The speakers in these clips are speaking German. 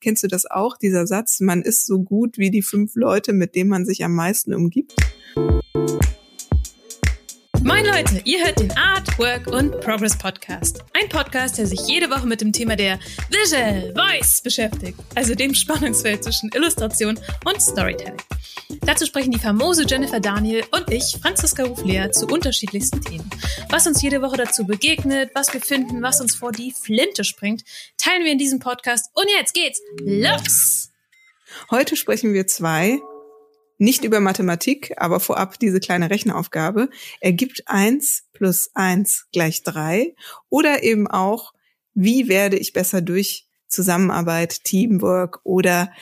Kennst du das auch, dieser Satz, man ist so gut wie die fünf Leute, mit denen man sich am meisten umgibt? Moin Leute, ihr hört den Art, Work und Progress Podcast. Ein Podcast, der sich jede Woche mit dem Thema der Visual Voice beschäftigt, also dem Spannungsfeld zwischen Illustration und Storytelling. Dazu sprechen die famose Jennifer Daniel und ich, Franziska Ruflea, zu unterschiedlichsten Themen. Was uns jede Woche dazu begegnet, was wir finden, was uns vor die Flinte springt, teilen wir in diesem Podcast. Und jetzt geht's los! Heute sprechen wir zwei nicht über Mathematik, aber vorab diese kleine Rechenaufgabe. Ergibt eins plus eins gleich drei oder eben auch, wie werde ich besser durch Zusammenarbeit, Teamwork oder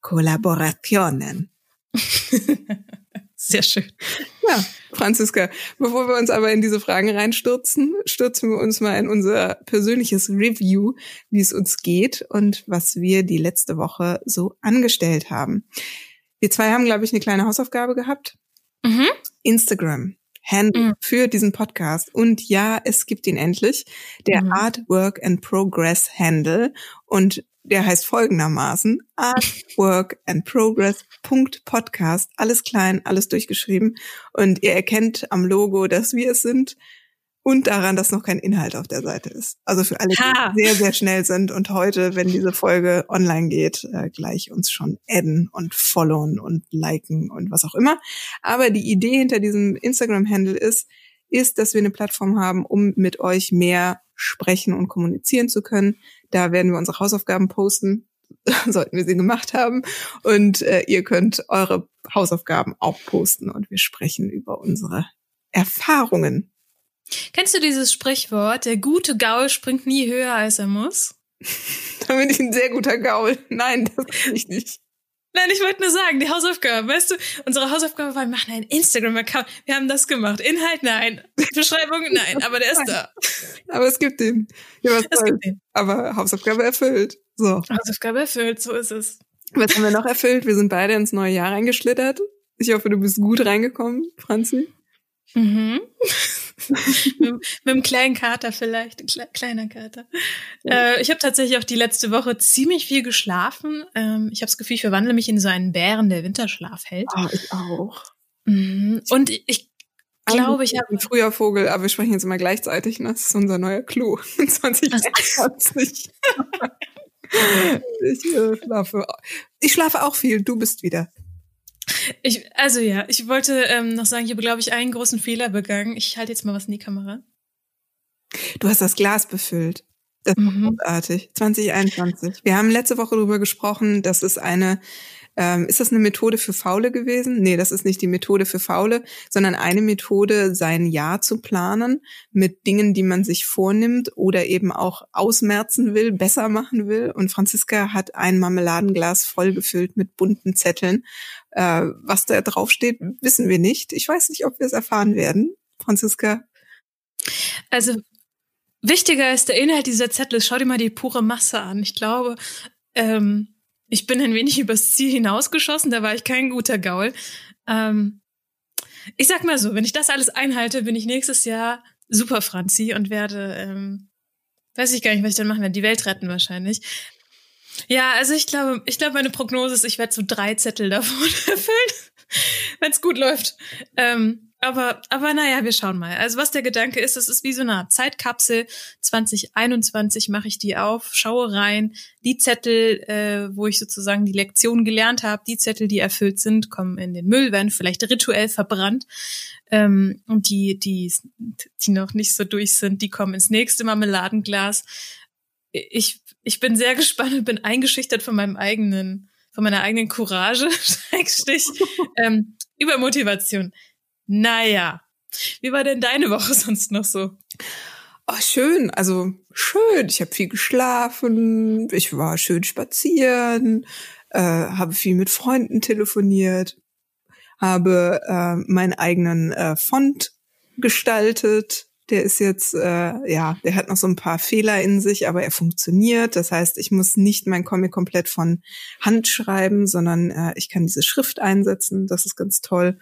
Kollaborationen? Sehr schön. Ja, Franziska, bevor wir uns aber in diese Fragen reinstürzen, stürzen wir uns mal in unser persönliches Review, wie es uns geht und was wir die letzte Woche so angestellt haben. Wir zwei haben, glaube ich, eine kleine Hausaufgabe gehabt. Mhm. Instagram. Handle mhm. für diesen Podcast. Und ja, es gibt ihn endlich. Der mhm. Art, Work and Progress Handle. Und der heißt folgendermaßen Art, Work and Progress Podcast. Alles klein, alles durchgeschrieben. Und ihr erkennt am Logo, dass wir es sind und daran, dass noch kein Inhalt auf der Seite ist. Also für alle, die sehr, sehr schnell sind und heute, wenn diese Folge online geht, äh, gleich uns schon adden und followen und liken und was auch immer. Aber die Idee hinter diesem Instagram-Handle ist, ist, dass wir eine Plattform haben, um mit euch mehr sprechen und kommunizieren zu können. Da werden wir unsere Hausaufgaben posten, sollten wir sie gemacht haben. Und äh, ihr könnt eure Hausaufgaben auch posten und wir sprechen über unsere Erfahrungen Kennst du dieses Sprichwort, der gute Gaul springt nie höher, als er muss? da bin ich ein sehr guter Gaul. Nein, das kann ich nicht. Nein, ich wollte nur sagen, die Hausaufgabe, weißt du, unsere Hausaufgabe war, wir machen einen Instagram-Account. Wir haben das gemacht. Inhalt, nein. Beschreibung, nein. Aber der ist da. Aber es gibt ihn. Ja, was es gibt ihn. Aber Hausaufgabe erfüllt. So. Hausaufgabe erfüllt, so ist es. Was haben wir noch erfüllt? Wir sind beide ins neue Jahr reingeschlittert. Ich hoffe, du bist gut reingekommen, Franzi. Mhm. mit, mit einem kleinen Kater vielleicht, Kle kleiner Kater. Äh, ich habe tatsächlich auch die letzte Woche ziemlich viel geschlafen. Ähm, ich habe das Gefühl, ich verwandle mich in so einen Bären, der Winterschlaf hält. Oh, ich auch. Mhm. Und ich glaube, ich habe ein früher Vogel, aber wir sprechen jetzt immer gleichzeitig. Ne? Das ist unser neuer Clou 2021. ich äh, schlafe. Ich schlafe auch viel. Du bist wieder. Ich, also ja, ich wollte ähm, noch sagen, ich habe, glaube ich, einen großen Fehler begangen. Ich halte jetzt mal was in die Kamera. Du hast das Glas befüllt. Das ist mhm. großartig. 2021. Wir haben letzte Woche darüber gesprochen, dass es eine ähm, ist das eine Methode für Faule gewesen? Nee, das ist nicht die Methode für Faule, sondern eine Methode, sein Jahr zu planen mit Dingen, die man sich vornimmt oder eben auch ausmerzen will, besser machen will. Und Franziska hat ein Marmeladenglas vollgefüllt mit bunten Zetteln. Äh, was da drauf steht, wissen wir nicht. Ich weiß nicht, ob wir es erfahren werden. Franziska? Also Wichtiger ist der Inhalt dieser Zettel. Schau dir mal die pure Masse an. Ich glaube, ähm, ich bin ein wenig übers Ziel hinausgeschossen, da war ich kein guter Gaul. Ähm, ich sag mal so, wenn ich das alles einhalte, bin ich nächstes Jahr super Franzi und werde, ähm, weiß ich gar nicht, was ich dann machen werde, die Welt retten wahrscheinlich. Ja, also ich glaube, ich glaube, meine Prognose ist, ich werde so drei Zettel davon erfüllen, wenn es gut läuft. Ähm, aber, aber naja, wir schauen mal. Also was der Gedanke ist, das ist wie so eine Zeitkapsel. 2021 mache ich die auf, schaue rein. Die Zettel, äh, wo ich sozusagen die Lektion gelernt habe, die Zettel, die erfüllt sind, kommen in den Müll, werden vielleicht rituell verbrannt. Ähm, und die, die, die noch nicht so durch sind, die kommen ins nächste Marmeladenglas. Ich, ich bin sehr gespannt und bin eingeschüchtert von meinem eigenen, von meiner eigenen Courage, Schrägstrich, ähm, über Motivation. Naja, wie war denn deine Woche sonst noch so? Oh, schön, also schön. Ich habe viel geschlafen, ich war schön spazieren, äh, habe viel mit Freunden telefoniert, habe äh, meinen eigenen äh, Font gestaltet. Der ist jetzt, äh, ja, der hat noch so ein paar Fehler in sich, aber er funktioniert. Das heißt, ich muss nicht mein Comic komplett von Hand schreiben, sondern äh, ich kann diese Schrift einsetzen. Das ist ganz toll.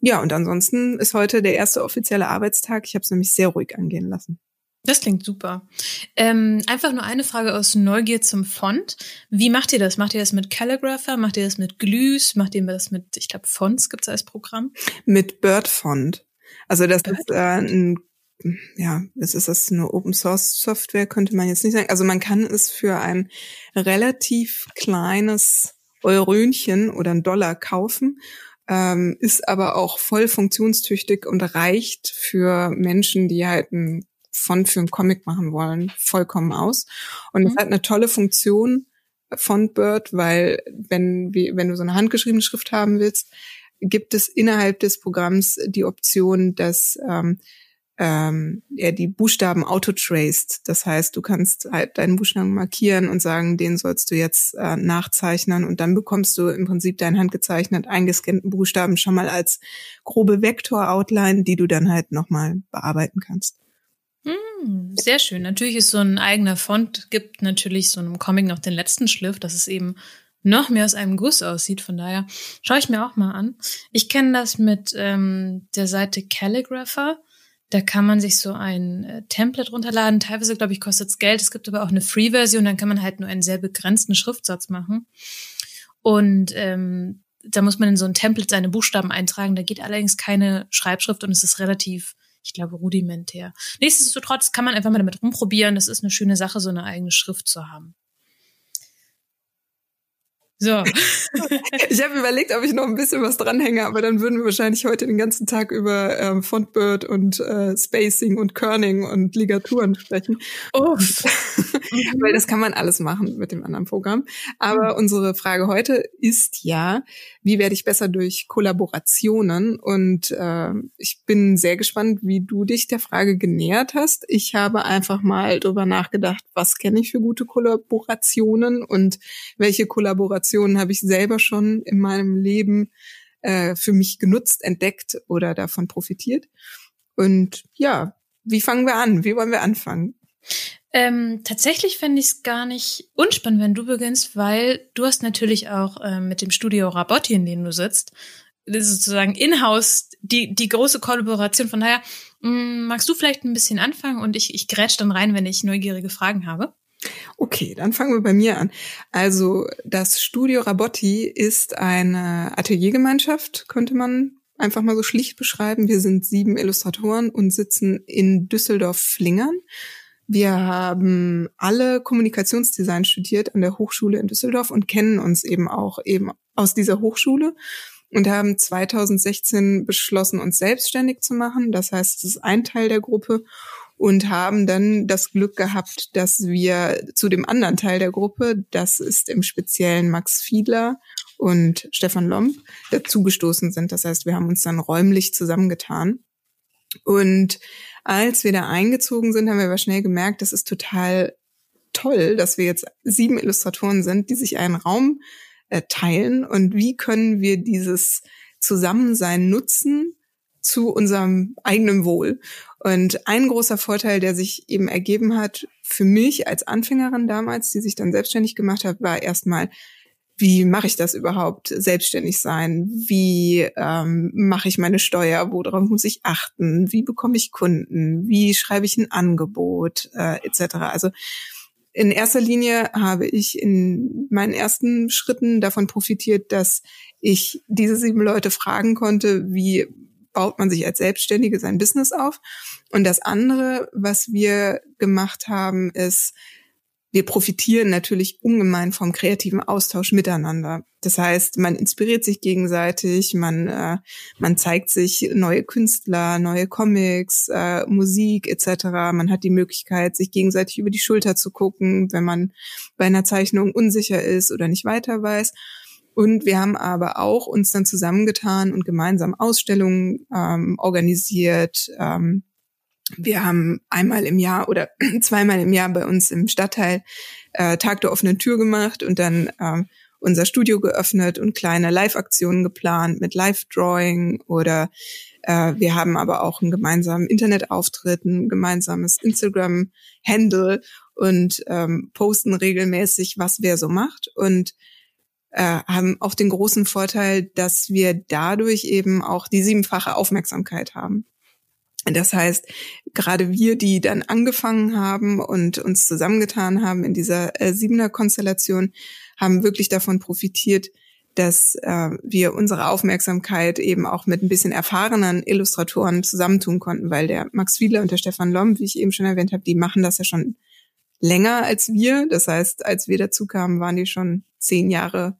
Ja, und ansonsten ist heute der erste offizielle Arbeitstag. Ich habe es nämlich sehr ruhig angehen lassen. Das klingt super. Ähm, einfach nur eine Frage aus Neugier zum Font. Wie macht ihr das? Macht ihr das mit Calligrapher? Macht ihr das mit Glüs? Macht ihr das mit, ich glaube, Fonts gibt's als Programm? Mit Bird Font. Also das Bird? ist äh, ein ja, es ist das eine Open Source Software, könnte man jetzt nicht sagen. Also man kann es für ein relativ kleines Eurönchen oder ein Dollar kaufen, ähm, ist aber auch voll funktionstüchtig und reicht für Menschen, die halt ein Font für einen Comic machen wollen, vollkommen aus. Und es mhm. hat eine tolle Funktion, Fontbird, weil wenn, wenn du so eine handgeschriebene Schrift haben willst, gibt es innerhalb des Programms die Option, dass ähm, ähm, er die Buchstaben autotraced. Das heißt, du kannst halt deinen Buchstaben markieren und sagen, den sollst du jetzt äh, nachzeichnen und dann bekommst du im Prinzip deinen handgezeichnet eingescannten Buchstaben schon mal als grobe Vektor-Outline, die du dann halt nochmal bearbeiten kannst. Hm, sehr schön. Natürlich ist so ein eigener Font, gibt natürlich so einem Comic noch den letzten Schliff, dass es eben noch mehr aus einem Guss aussieht. Von daher schaue ich mir auch mal an. Ich kenne das mit ähm, der Seite Calligrapher. Da kann man sich so ein äh, Template runterladen. Teilweise, glaube ich, kostet es Geld. Es gibt aber auch eine Free-Version. Dann kann man halt nur einen sehr begrenzten Schriftsatz machen. Und ähm, da muss man in so ein Template seine Buchstaben eintragen. Da geht allerdings keine Schreibschrift und es ist relativ, ich glaube, rudimentär. Nichtsdestotrotz kann man einfach mal damit rumprobieren. Das ist eine schöne Sache, so eine eigene Schrift zu haben. So. ich habe überlegt, ob ich noch ein bisschen was dranhänge, aber dann würden wir wahrscheinlich heute den ganzen Tag über ähm, Fontbird und äh, Spacing und Kerning und Ligaturen sprechen. Uff. Weil das kann man alles machen mit dem anderen Programm. Aber mhm. unsere Frage heute ist ja, wie werde ich besser durch Kollaborationen? Und äh, ich bin sehr gespannt, wie du dich der Frage genähert hast. Ich habe einfach mal drüber nachgedacht, was kenne ich für gute Kollaborationen und welche Kollaborationen Situationen habe ich selber schon in meinem Leben äh, für mich genutzt, entdeckt oder davon profitiert. Und ja, wie fangen wir an? Wie wollen wir anfangen? Ähm, tatsächlich fände ich es gar nicht unspannend, wenn du beginnst, weil du hast natürlich auch ähm, mit dem Studio Rabotti, in dem du sitzt, sozusagen in-house die, die große Kollaboration. Von daher, mh, mm, magst du vielleicht ein bisschen anfangen und ich, ich grätsch dann rein, wenn ich neugierige Fragen habe? Okay, dann fangen wir bei mir an. Also das Studio Rabotti ist eine Ateliergemeinschaft, könnte man einfach mal so schlicht beschreiben. Wir sind sieben Illustratoren und sitzen in Düsseldorf-Flingern. Wir haben alle Kommunikationsdesign studiert an der Hochschule in Düsseldorf und kennen uns eben auch eben aus dieser Hochschule und haben 2016 beschlossen, uns selbstständig zu machen. Das heißt, es ist ein Teil der Gruppe und haben dann das Glück gehabt, dass wir zu dem anderen Teil der Gruppe, das ist im Speziellen Max Fiedler und Stefan Lomb, dazugestoßen sind. Das heißt, wir haben uns dann räumlich zusammengetan. Und als wir da eingezogen sind, haben wir aber schnell gemerkt, das ist total toll, dass wir jetzt sieben Illustratoren sind, die sich einen Raum äh, teilen. Und wie können wir dieses Zusammensein nutzen, zu unserem eigenen Wohl. Und ein großer Vorteil, der sich eben ergeben hat für mich als Anfängerin damals, die sich dann selbstständig gemacht hat, war erstmal, wie mache ich das überhaupt, selbstständig sein? Wie ähm, mache ich meine Steuer? Worauf muss ich achten? Wie bekomme ich Kunden? Wie schreibe ich ein Angebot? Äh, etc. Also in erster Linie habe ich in meinen ersten Schritten davon profitiert, dass ich diese sieben Leute fragen konnte, wie baut man sich als Selbstständige sein Business auf. Und das andere, was wir gemacht haben, ist, wir profitieren natürlich ungemein vom kreativen Austausch miteinander. Das heißt, man inspiriert sich gegenseitig, man äh, man zeigt sich neue Künstler, neue Comics, äh, Musik etc. Man hat die Möglichkeit, sich gegenseitig über die Schulter zu gucken, wenn man bei einer Zeichnung unsicher ist oder nicht weiter weiß. Und wir haben aber auch uns dann zusammengetan und gemeinsam Ausstellungen ähm, organisiert. Ähm, wir haben einmal im Jahr oder zweimal im Jahr bei uns im Stadtteil äh, Tag der offenen Tür gemacht und dann ähm, unser Studio geöffnet und kleine Live-Aktionen geplant mit Live-Drawing oder äh, wir haben aber auch einen gemeinsamen Internetauftritt, ein gemeinsames Instagram-Handle und ähm, posten regelmäßig, was wer so macht. Und äh, haben auch den großen Vorteil, dass wir dadurch eben auch die siebenfache Aufmerksamkeit haben. Das heißt, gerade wir, die dann angefangen haben und uns zusammengetan haben in dieser äh, Siebener-Konstellation, haben wirklich davon profitiert, dass äh, wir unsere Aufmerksamkeit eben auch mit ein bisschen erfahrenen Illustratoren zusammentun konnten, weil der Max Fiedler und der Stefan Lomb, wie ich eben schon erwähnt habe, die machen das ja schon länger als wir. Das heißt, als wir dazu kamen, waren die schon zehn Jahre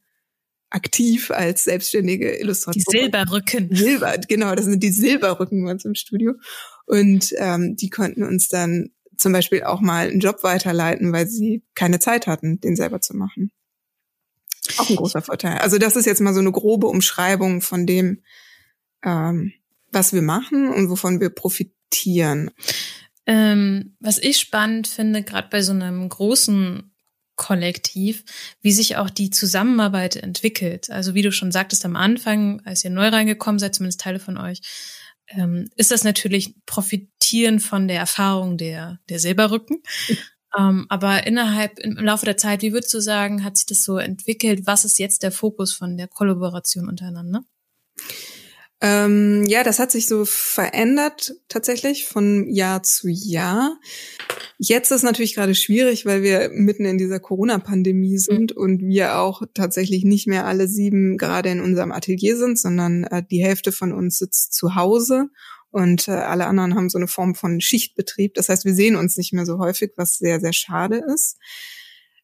aktiv als selbstständige Illustratoren. Die Silberrücken. Silber, genau, das sind die Silberrücken bei uns im Studio. Und ähm, die konnten uns dann zum Beispiel auch mal einen Job weiterleiten, weil sie keine Zeit hatten, den selber zu machen. Auch ein großer Vorteil. Also das ist jetzt mal so eine grobe Umschreibung von dem, ähm, was wir machen und wovon wir profitieren. Ähm, was ich spannend finde, gerade bei so einem großen Kollektiv, wie sich auch die Zusammenarbeit entwickelt. Also wie du schon sagtest am Anfang, als ihr neu reingekommen seid, zumindest Teile von euch, ähm, ist das natürlich profitieren von der Erfahrung der, der Silberrücken. Ähm, aber innerhalb, im Laufe der Zeit, wie würdest du sagen, hat sich das so entwickelt? Was ist jetzt der Fokus von der Kollaboration untereinander? Ähm, ja, das hat sich so verändert tatsächlich von Jahr zu Jahr. Jetzt ist natürlich gerade schwierig, weil wir mitten in dieser Corona-Pandemie mhm. sind mhm. und wir auch tatsächlich nicht mehr alle sieben gerade in unserem Atelier sind, sondern äh, die Hälfte von uns sitzt zu Hause und äh, alle anderen haben so eine Form von Schichtbetrieb. Das heißt, wir sehen uns nicht mehr so häufig, was sehr, sehr schade ist.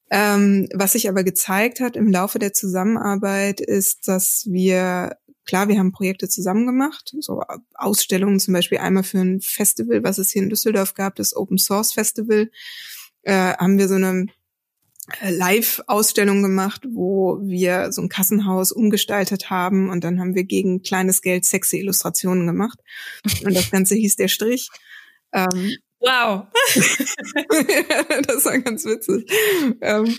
Ähm, was sich aber gezeigt hat im Laufe der Zusammenarbeit ist, dass wir klar, wir haben Projekte zusammen gemacht, so Ausstellungen zum Beispiel einmal für ein Festival, was es hier in Düsseldorf gab, das Open Source Festival, äh, haben wir so eine äh, Live-Ausstellung gemacht, wo wir so ein Kassenhaus umgestaltet haben und dann haben wir gegen kleines Geld sexy Illustrationen gemacht und das Ganze hieß der Strich. Ähm, Wow. das war ganz witzig. Ähm,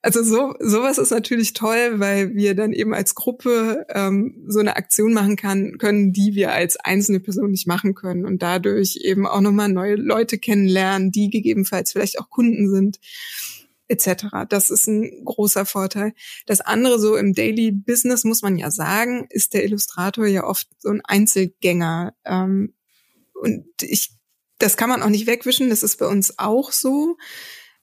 also so sowas ist natürlich toll, weil wir dann eben als Gruppe ähm, so eine Aktion machen kann, können, die wir als einzelne Person nicht machen können und dadurch eben auch nochmal neue Leute kennenlernen, die gegebenenfalls vielleicht auch Kunden sind etc. Das ist ein großer Vorteil. Das andere so im Daily Business muss man ja sagen, ist der Illustrator ja oft so ein Einzelgänger. Ähm, und ich das kann man auch nicht wegwischen, das ist bei uns auch so.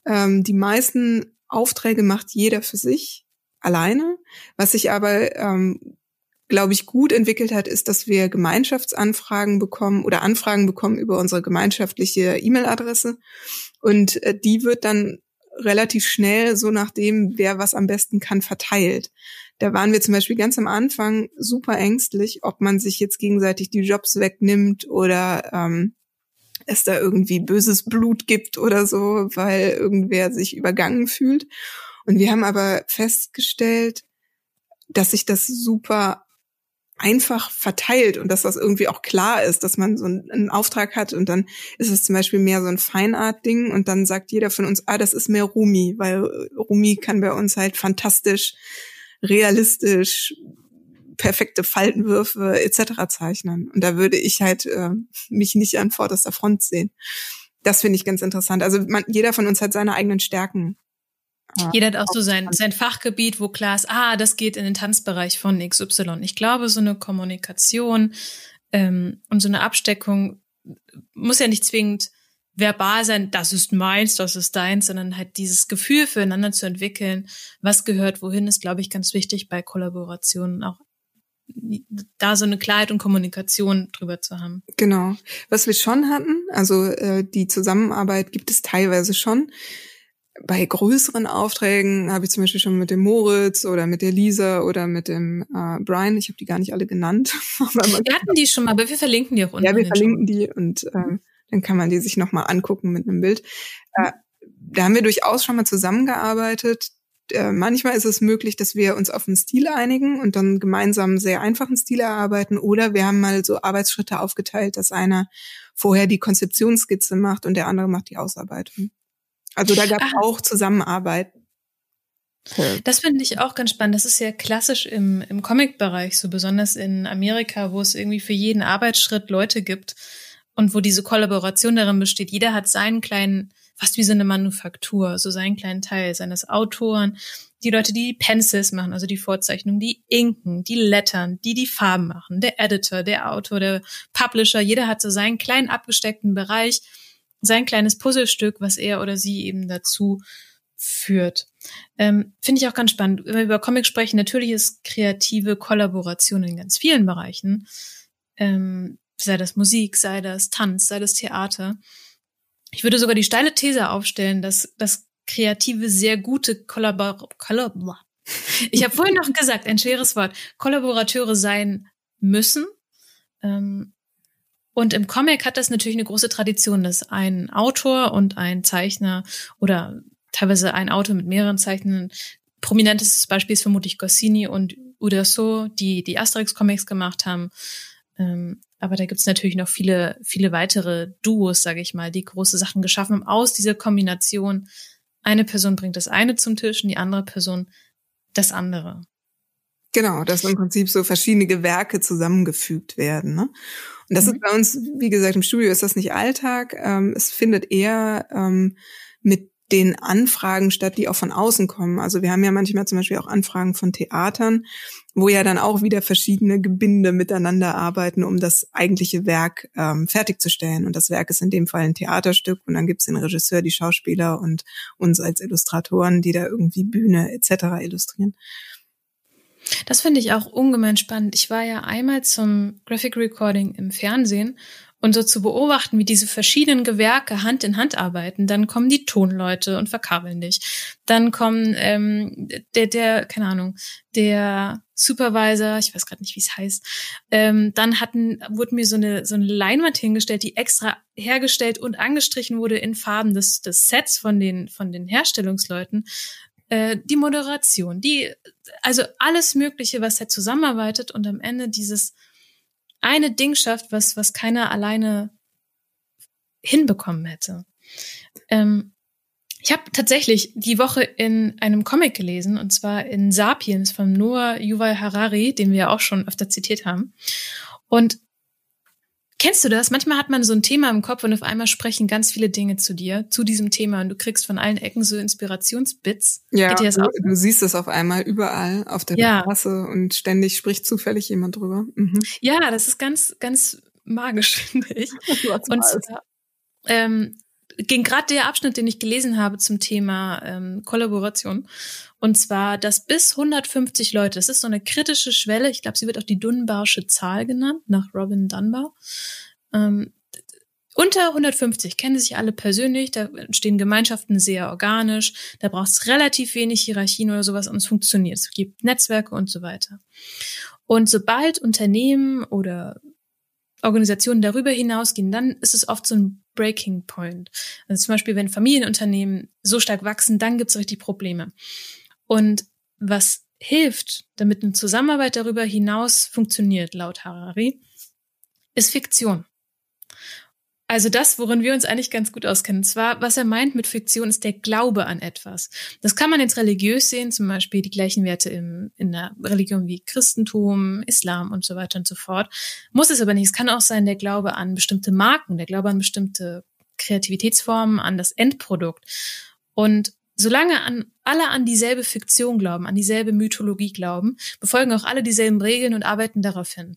Ähm, die meisten Aufträge macht jeder für sich alleine. Was sich aber, ähm, glaube ich, gut entwickelt hat, ist, dass wir Gemeinschaftsanfragen bekommen oder Anfragen bekommen über unsere gemeinschaftliche E-Mail-Adresse. Und äh, die wird dann relativ schnell, so nachdem, wer was am besten kann, verteilt. Da waren wir zum Beispiel ganz am Anfang super ängstlich, ob man sich jetzt gegenseitig die Jobs wegnimmt oder ähm, es da irgendwie böses Blut gibt oder so, weil irgendwer sich übergangen fühlt. Und wir haben aber festgestellt, dass sich das super einfach verteilt und dass das irgendwie auch klar ist, dass man so einen, Auftrag hat und dann ist es zum Beispiel mehr so ein Feinart-Ding und dann sagt jeder von uns, ah, das ist mehr Rumi, weil Rumi kann bei uns halt fantastisch, realistisch, perfekte Faltenwürfe etc. zeichnen. Und da würde ich halt äh, mich nicht an vorderster Front sehen. Das finde ich ganz interessant. Also man, jeder von uns hat seine eigenen Stärken. Äh, jeder hat auch so sein, sein Fachgebiet, wo klar ist, ah, das geht in den Tanzbereich von XY. Ich glaube, so eine Kommunikation ähm, und so eine Absteckung muss ja nicht zwingend verbal sein, das ist meins, das ist deins, sondern halt dieses Gefühl füreinander zu entwickeln, was gehört wohin, ist, glaube ich, ganz wichtig bei Kollaborationen auch da so eine Klarheit und Kommunikation drüber zu haben. Genau. Was wir schon hatten, also äh, die Zusammenarbeit gibt es teilweise schon. Bei größeren Aufträgen habe ich zum Beispiel schon mit dem Moritz oder mit der Lisa oder mit dem äh, Brian, ich habe die gar nicht alle genannt. wir hatten die schon mal, aber wir verlinken die auch unten. Ja, wir verlinken die und äh, dann kann man die sich nochmal angucken mit einem Bild. Äh, da haben wir durchaus schon mal zusammengearbeitet äh, manchmal ist es möglich, dass wir uns auf einen Stil einigen und dann gemeinsam einen sehr einfachen Stil erarbeiten. Oder wir haben mal so Arbeitsschritte aufgeteilt, dass einer vorher die Konzeptionsskizze macht und der andere macht die Ausarbeitung. Also da gab es ah. auch Zusammenarbeit. Das finde ich auch ganz spannend. Das ist ja klassisch im, im Comic-Bereich, so besonders in Amerika, wo es irgendwie für jeden Arbeitsschritt Leute gibt und wo diese Kollaboration darin besteht. Jeder hat seinen kleinen fast wie so eine Manufaktur, so seinen kleinen Teil seines Autoren, die Leute, die Pencils machen, also die Vorzeichnungen, die Inken, die Lettern, die die Farben machen, der Editor, der Autor, der Publisher, jeder hat so seinen kleinen abgesteckten Bereich, sein kleines Puzzlestück, was er oder sie eben dazu führt. Ähm, Finde ich auch ganz spannend. Wenn wir über Comics sprechen, natürlich ist kreative Kollaboration in ganz vielen Bereichen. Ähm, sei das Musik, sei das Tanz, sei das Theater. Ich würde sogar die steile These aufstellen, dass das Kreative sehr gute Kollabor Kollabor ich habe vorhin noch gesagt, ein schweres Wort, Kollaborateure sein müssen. Ähm, und im Comic hat das natürlich eine große Tradition, dass ein Autor und ein Zeichner oder teilweise ein Autor mit mehreren Zeichnern, prominentestes Beispiel ist vermutlich Goscinny und Uderso, die die Asterix-Comics gemacht haben. Aber da gibt's natürlich noch viele, viele weitere Duos, sage ich mal, die große Sachen geschaffen haben aus dieser Kombination. Eine Person bringt das eine zum Tisch und die andere Person das andere. Genau, dass im Prinzip so verschiedene Gewerke zusammengefügt werden. Ne? Und das mhm. ist bei uns, wie gesagt, im Studio ist das nicht Alltag. Ähm, es findet eher ähm, mit den Anfragen statt, die auch von außen kommen. Also wir haben ja manchmal zum Beispiel auch Anfragen von Theatern, wo ja dann auch wieder verschiedene Gebinde miteinander arbeiten, um das eigentliche Werk ähm, fertigzustellen. Und das Werk ist in dem Fall ein Theaterstück und dann gibt's den Regisseur, die Schauspieler und uns als Illustratoren, die da irgendwie Bühne etc. illustrieren. Das finde ich auch ungemein spannend. Ich war ja einmal zum Graphic Recording im Fernsehen und so zu beobachten, wie diese verschiedenen Gewerke Hand in Hand arbeiten, dann kommen die Tonleute und verkabeln dich. Dann kommen ähm, der, der, keine Ahnung, der Supervisor, ich weiß gerade nicht, wie es heißt. Ähm, dann hatten, wurde mir so eine so eine Leinwand hingestellt, die extra hergestellt und angestrichen wurde in Farben des, des Sets von den von den Herstellungsleuten. Äh, die Moderation, die also alles Mögliche, was halt zusammenarbeitet und am Ende dieses eine Ding schafft, was, was keiner alleine hinbekommen hätte. Ähm, ich habe tatsächlich die Woche in einem Comic gelesen, und zwar in Sapiens von Noah Yuval Harari, den wir ja auch schon öfter zitiert haben. Und Kennst du das? Manchmal hat man so ein Thema im Kopf und auf einmal sprechen ganz viele Dinge zu dir, zu diesem Thema und du kriegst von allen Ecken so Inspirationsbits. Ja, du, du, siehst es auf einmal überall auf der ja. Straße und ständig spricht zufällig jemand drüber. Mhm. Ja, das ist ganz, ganz magisch, finde ich. und zwar, ähm, ging gerade der Abschnitt, den ich gelesen habe zum Thema ähm, Kollaboration. Und zwar, dass bis 150 Leute, das ist so eine kritische Schwelle, ich glaube, sie wird auch die Dunbarsche Zahl genannt, nach Robin Dunbar. Ähm, unter 150 kennen sich alle persönlich, da entstehen Gemeinschaften sehr organisch, da braucht es relativ wenig Hierarchien oder sowas und es funktioniert. Es gibt Netzwerke und so weiter. Und sobald Unternehmen oder Organisationen darüber hinausgehen, dann ist es oft so ein Breaking Point. Also zum Beispiel, wenn Familienunternehmen so stark wachsen, dann gibt es richtig Probleme. Und was hilft, damit eine Zusammenarbeit darüber hinaus funktioniert, laut Harari, ist Fiktion. Also das, worin wir uns eigentlich ganz gut auskennen. Und zwar, was er meint mit Fiktion, ist der Glaube an etwas. Das kann man jetzt religiös sehen, zum Beispiel die gleichen Werte im, in der Religion wie Christentum, Islam und so weiter und so fort. Muss es aber nicht. Es kann auch sein der Glaube an bestimmte Marken, der Glaube an bestimmte Kreativitätsformen, an das Endprodukt. Und solange an, alle an dieselbe Fiktion glauben, an dieselbe Mythologie glauben, befolgen auch alle dieselben Regeln und arbeiten darauf hin.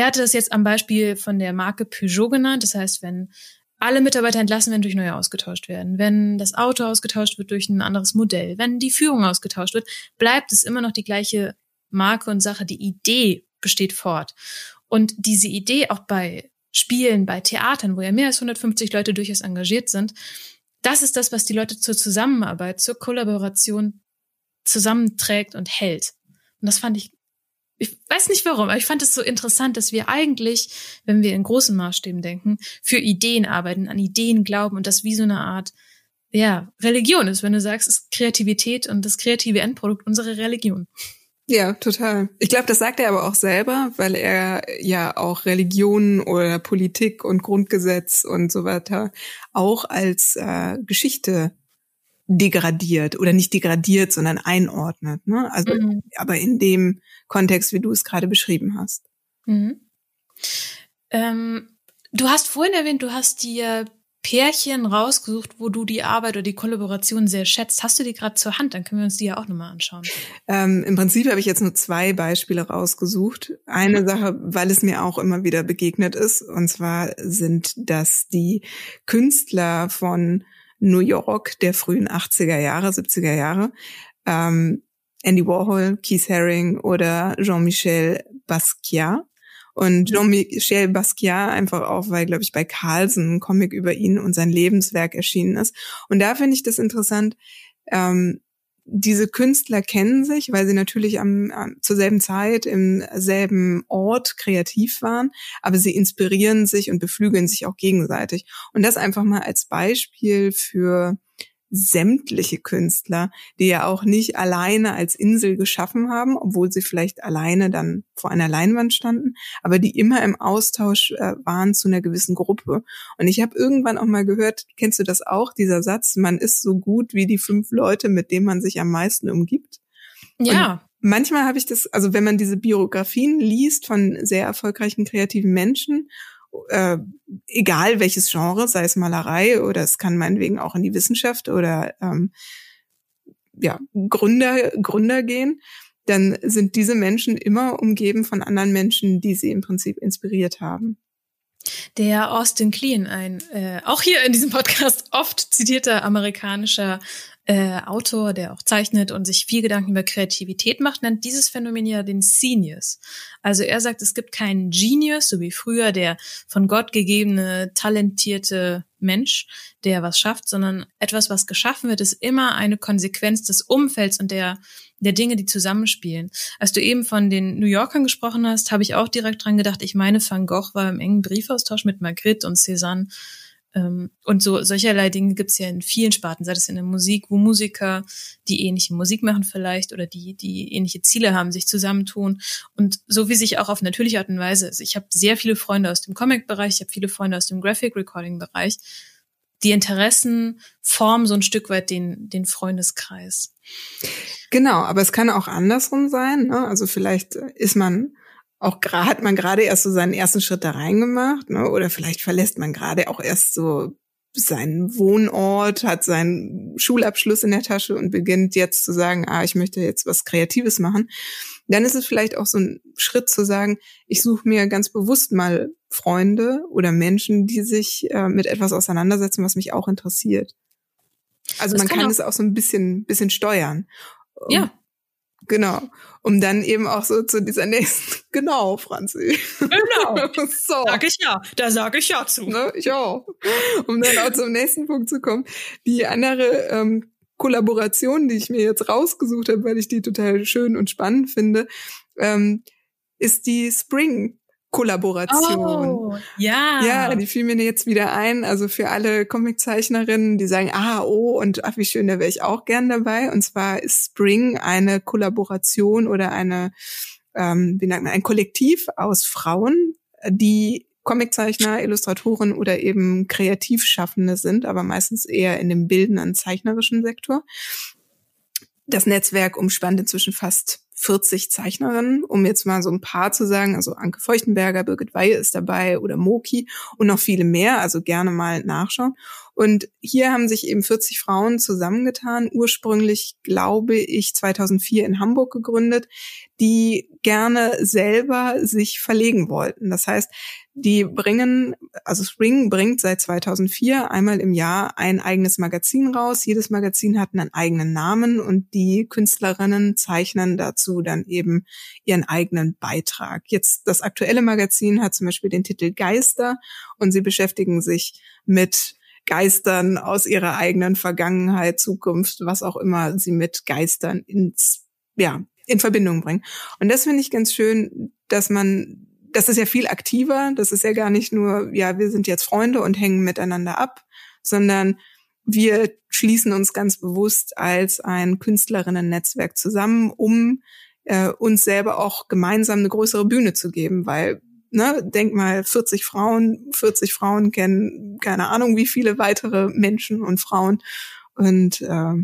Er hatte das jetzt am Beispiel von der Marke Peugeot genannt. Das heißt, wenn alle Mitarbeiter entlassen werden, durch neue ausgetauscht werden. Wenn das Auto ausgetauscht wird durch ein anderes Modell, wenn die Führung ausgetauscht wird, bleibt es immer noch die gleiche Marke und Sache. Die Idee besteht fort. Und diese Idee auch bei Spielen, bei Theatern, wo ja mehr als 150 Leute durchaus engagiert sind, das ist das, was die Leute zur Zusammenarbeit, zur Kollaboration zusammenträgt und hält. Und das fand ich ich weiß nicht warum, aber ich fand es so interessant, dass wir eigentlich, wenn wir in großen Maßstäben denken, für Ideen arbeiten, an Ideen glauben und das wie so eine Art, ja, Religion ist, wenn du sagst, ist Kreativität und das kreative Endprodukt unsere Religion. Ja, total. Ich glaube, das sagt er aber auch selber, weil er ja auch Religion oder Politik und Grundgesetz und so weiter auch als äh, Geschichte degradiert oder nicht degradiert, sondern einordnet. Ne? Also mhm. aber in dem Kontext, wie du es gerade beschrieben hast. Mhm. Ähm, du hast vorhin erwähnt, du hast dir Pärchen rausgesucht, wo du die Arbeit oder die Kollaboration sehr schätzt. Hast du die gerade zur Hand? Dann können wir uns die ja auch nochmal anschauen. Ähm, Im Prinzip habe ich jetzt nur zwei Beispiele rausgesucht. Eine mhm. Sache, weil es mir auch immer wieder begegnet ist, und zwar sind das die Künstler von New York der frühen 80er Jahre, 70er Jahre. Ähm, Andy Warhol, Keith Haring oder Jean-Michel Basquiat. Und Jean-Michel Basquiat einfach auch, weil, glaube ich, bei Carlsen ein Comic über ihn und sein Lebenswerk erschienen ist. Und da finde ich das interessant. Ähm, diese Künstler kennen sich, weil sie natürlich am, am, zur selben Zeit im selben Ort kreativ waren, aber sie inspirieren sich und beflügeln sich auch gegenseitig. Und das einfach mal als Beispiel für sämtliche Künstler, die ja auch nicht alleine als Insel geschaffen haben, obwohl sie vielleicht alleine dann vor einer Leinwand standen, aber die immer im Austausch äh, waren zu einer gewissen Gruppe. Und ich habe irgendwann auch mal gehört, kennst du das auch, dieser Satz, man ist so gut wie die fünf Leute, mit denen man sich am meisten umgibt? Ja. Und manchmal habe ich das, also wenn man diese Biografien liest von sehr erfolgreichen kreativen Menschen äh, egal welches Genre, sei es Malerei oder es kann meinetwegen auch in die Wissenschaft oder ähm, ja, Gründer, Gründer gehen, dann sind diese Menschen immer umgeben von anderen Menschen, die sie im Prinzip inspiriert haben. Der Austin Kleon, ein äh, auch hier in diesem Podcast oft zitierter amerikanischer äh, Autor, der auch zeichnet und sich viel Gedanken über Kreativität macht, nennt dieses Phänomen ja den Genius. Also er sagt, es gibt keinen Genius, so wie früher der von Gott gegebene, talentierte Mensch, der was schafft, sondern etwas, was geschaffen wird, ist immer eine Konsequenz des Umfelds und der der Dinge, die zusammenspielen. Als du eben von den New Yorkern gesprochen hast, habe ich auch direkt dran gedacht, ich meine, Van Gogh war im engen Briefaustausch mit Magritte und Cézanne und so solcherlei Dinge gibt es ja in vielen Sparten, sei es in der Musik, wo Musiker, die ähnliche Musik machen vielleicht oder die, die ähnliche Ziele haben, sich zusammentun. Und so wie sich auch auf natürliche Art und Weise, also ich habe sehr viele Freunde aus dem Comic-Bereich, ich habe viele Freunde aus dem Graphic-Recording-Bereich. Die Interessen formen so ein Stück weit den, den Freundeskreis. Genau, aber es kann auch andersrum sein. Ne? Also vielleicht ist man auch gerade hat man gerade erst so seinen ersten Schritt da reingemacht, ne? Oder vielleicht verlässt man gerade auch erst so seinen Wohnort, hat seinen Schulabschluss in der Tasche und beginnt jetzt zu sagen, ah, ich möchte jetzt was Kreatives machen. Dann ist es vielleicht auch so ein Schritt zu sagen, ich suche mir ganz bewusst mal Freunde oder Menschen, die sich äh, mit etwas auseinandersetzen, was mich auch interessiert. Also das man kann, kann es auch so ein bisschen, bisschen steuern. Ja. Genau. Um dann eben auch so zu dieser nächsten, genau, Franzi. Genau. so. Sag ich ja. Da sage ich ja zu. Ne? Ich auch. Um dann auch zum nächsten Punkt zu kommen. Die andere ähm, Kollaboration, die ich mir jetzt rausgesucht habe, weil ich die total schön und spannend finde, ähm, ist die Spring Kollaboration. Oh, ja. Ja, die fiel mir jetzt wieder ein. Also für alle Comiczeichnerinnen, die sagen, ah, oh, und ach, wie schön, da wäre ich auch gern dabei. Und zwar ist Spring eine Kollaboration oder eine, ähm, wie nennt man, ein Kollektiv aus Frauen, die Comiczeichner, Illustratoren oder eben Kreativschaffende sind, aber meistens eher in dem bildenden, zeichnerischen Sektor. Das Netzwerk umspannt inzwischen fast 40 Zeichnerinnen, um jetzt mal so ein paar zu sagen. Also Anke Feuchtenberger, Birgit Weihe ist dabei oder Moki und noch viele mehr. Also gerne mal nachschauen. Und hier haben sich eben 40 Frauen zusammengetan. Ursprünglich, glaube ich, 2004 in Hamburg gegründet, die gerne selber sich verlegen wollten. Das heißt, die bringen, also Spring bringt seit 2004 einmal im Jahr ein eigenes Magazin raus. Jedes Magazin hat einen eigenen Namen und die Künstlerinnen zeichnen dazu dann eben ihren eigenen Beitrag. Jetzt das aktuelle Magazin hat zum Beispiel den Titel Geister und sie beschäftigen sich mit Geistern aus ihrer eigenen Vergangenheit, Zukunft, was auch immer sie mit Geistern ins, ja, in Verbindung bringen. Und das finde ich ganz schön, dass man das ist ja viel aktiver. Das ist ja gar nicht nur, ja, wir sind jetzt Freunde und hängen miteinander ab, sondern wir schließen uns ganz bewusst als ein Künstlerinnen-Netzwerk zusammen, um äh, uns selber auch gemeinsam eine größere Bühne zu geben, weil ne, denk mal 40 Frauen, 40 Frauen kennen keine Ahnung wie viele weitere Menschen und Frauen und äh,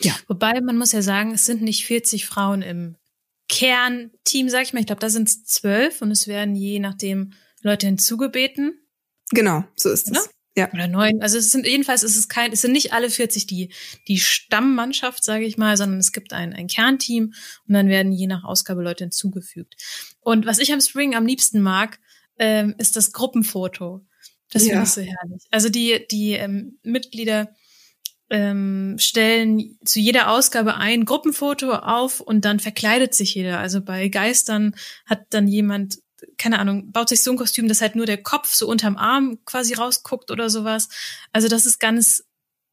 ja. Wobei man muss ja sagen, es sind nicht 40 Frauen im Kernteam, sag ich mal. Ich glaube, da sind es zwölf und es werden je nachdem Leute hinzugebeten. Genau, so ist es. Ja. Oder neun. Also es sind jedenfalls ist es kein, es sind nicht alle 40 die die Stammmannschaft, sage ich mal, sondern es gibt ein, ein Kernteam und dann werden je nach Ausgabe Leute hinzugefügt. Und was ich am Spring am liebsten mag, ähm, ist das Gruppenfoto. Das Ja. finde ich so herrlich. Also die die ähm, Mitglieder ähm, stellen zu jeder Ausgabe ein Gruppenfoto auf und dann verkleidet sich jeder. Also bei Geistern hat dann jemand, keine Ahnung, baut sich so ein Kostüm, dass halt nur der Kopf so unterm Arm quasi rausguckt oder sowas. Also das ist ganz,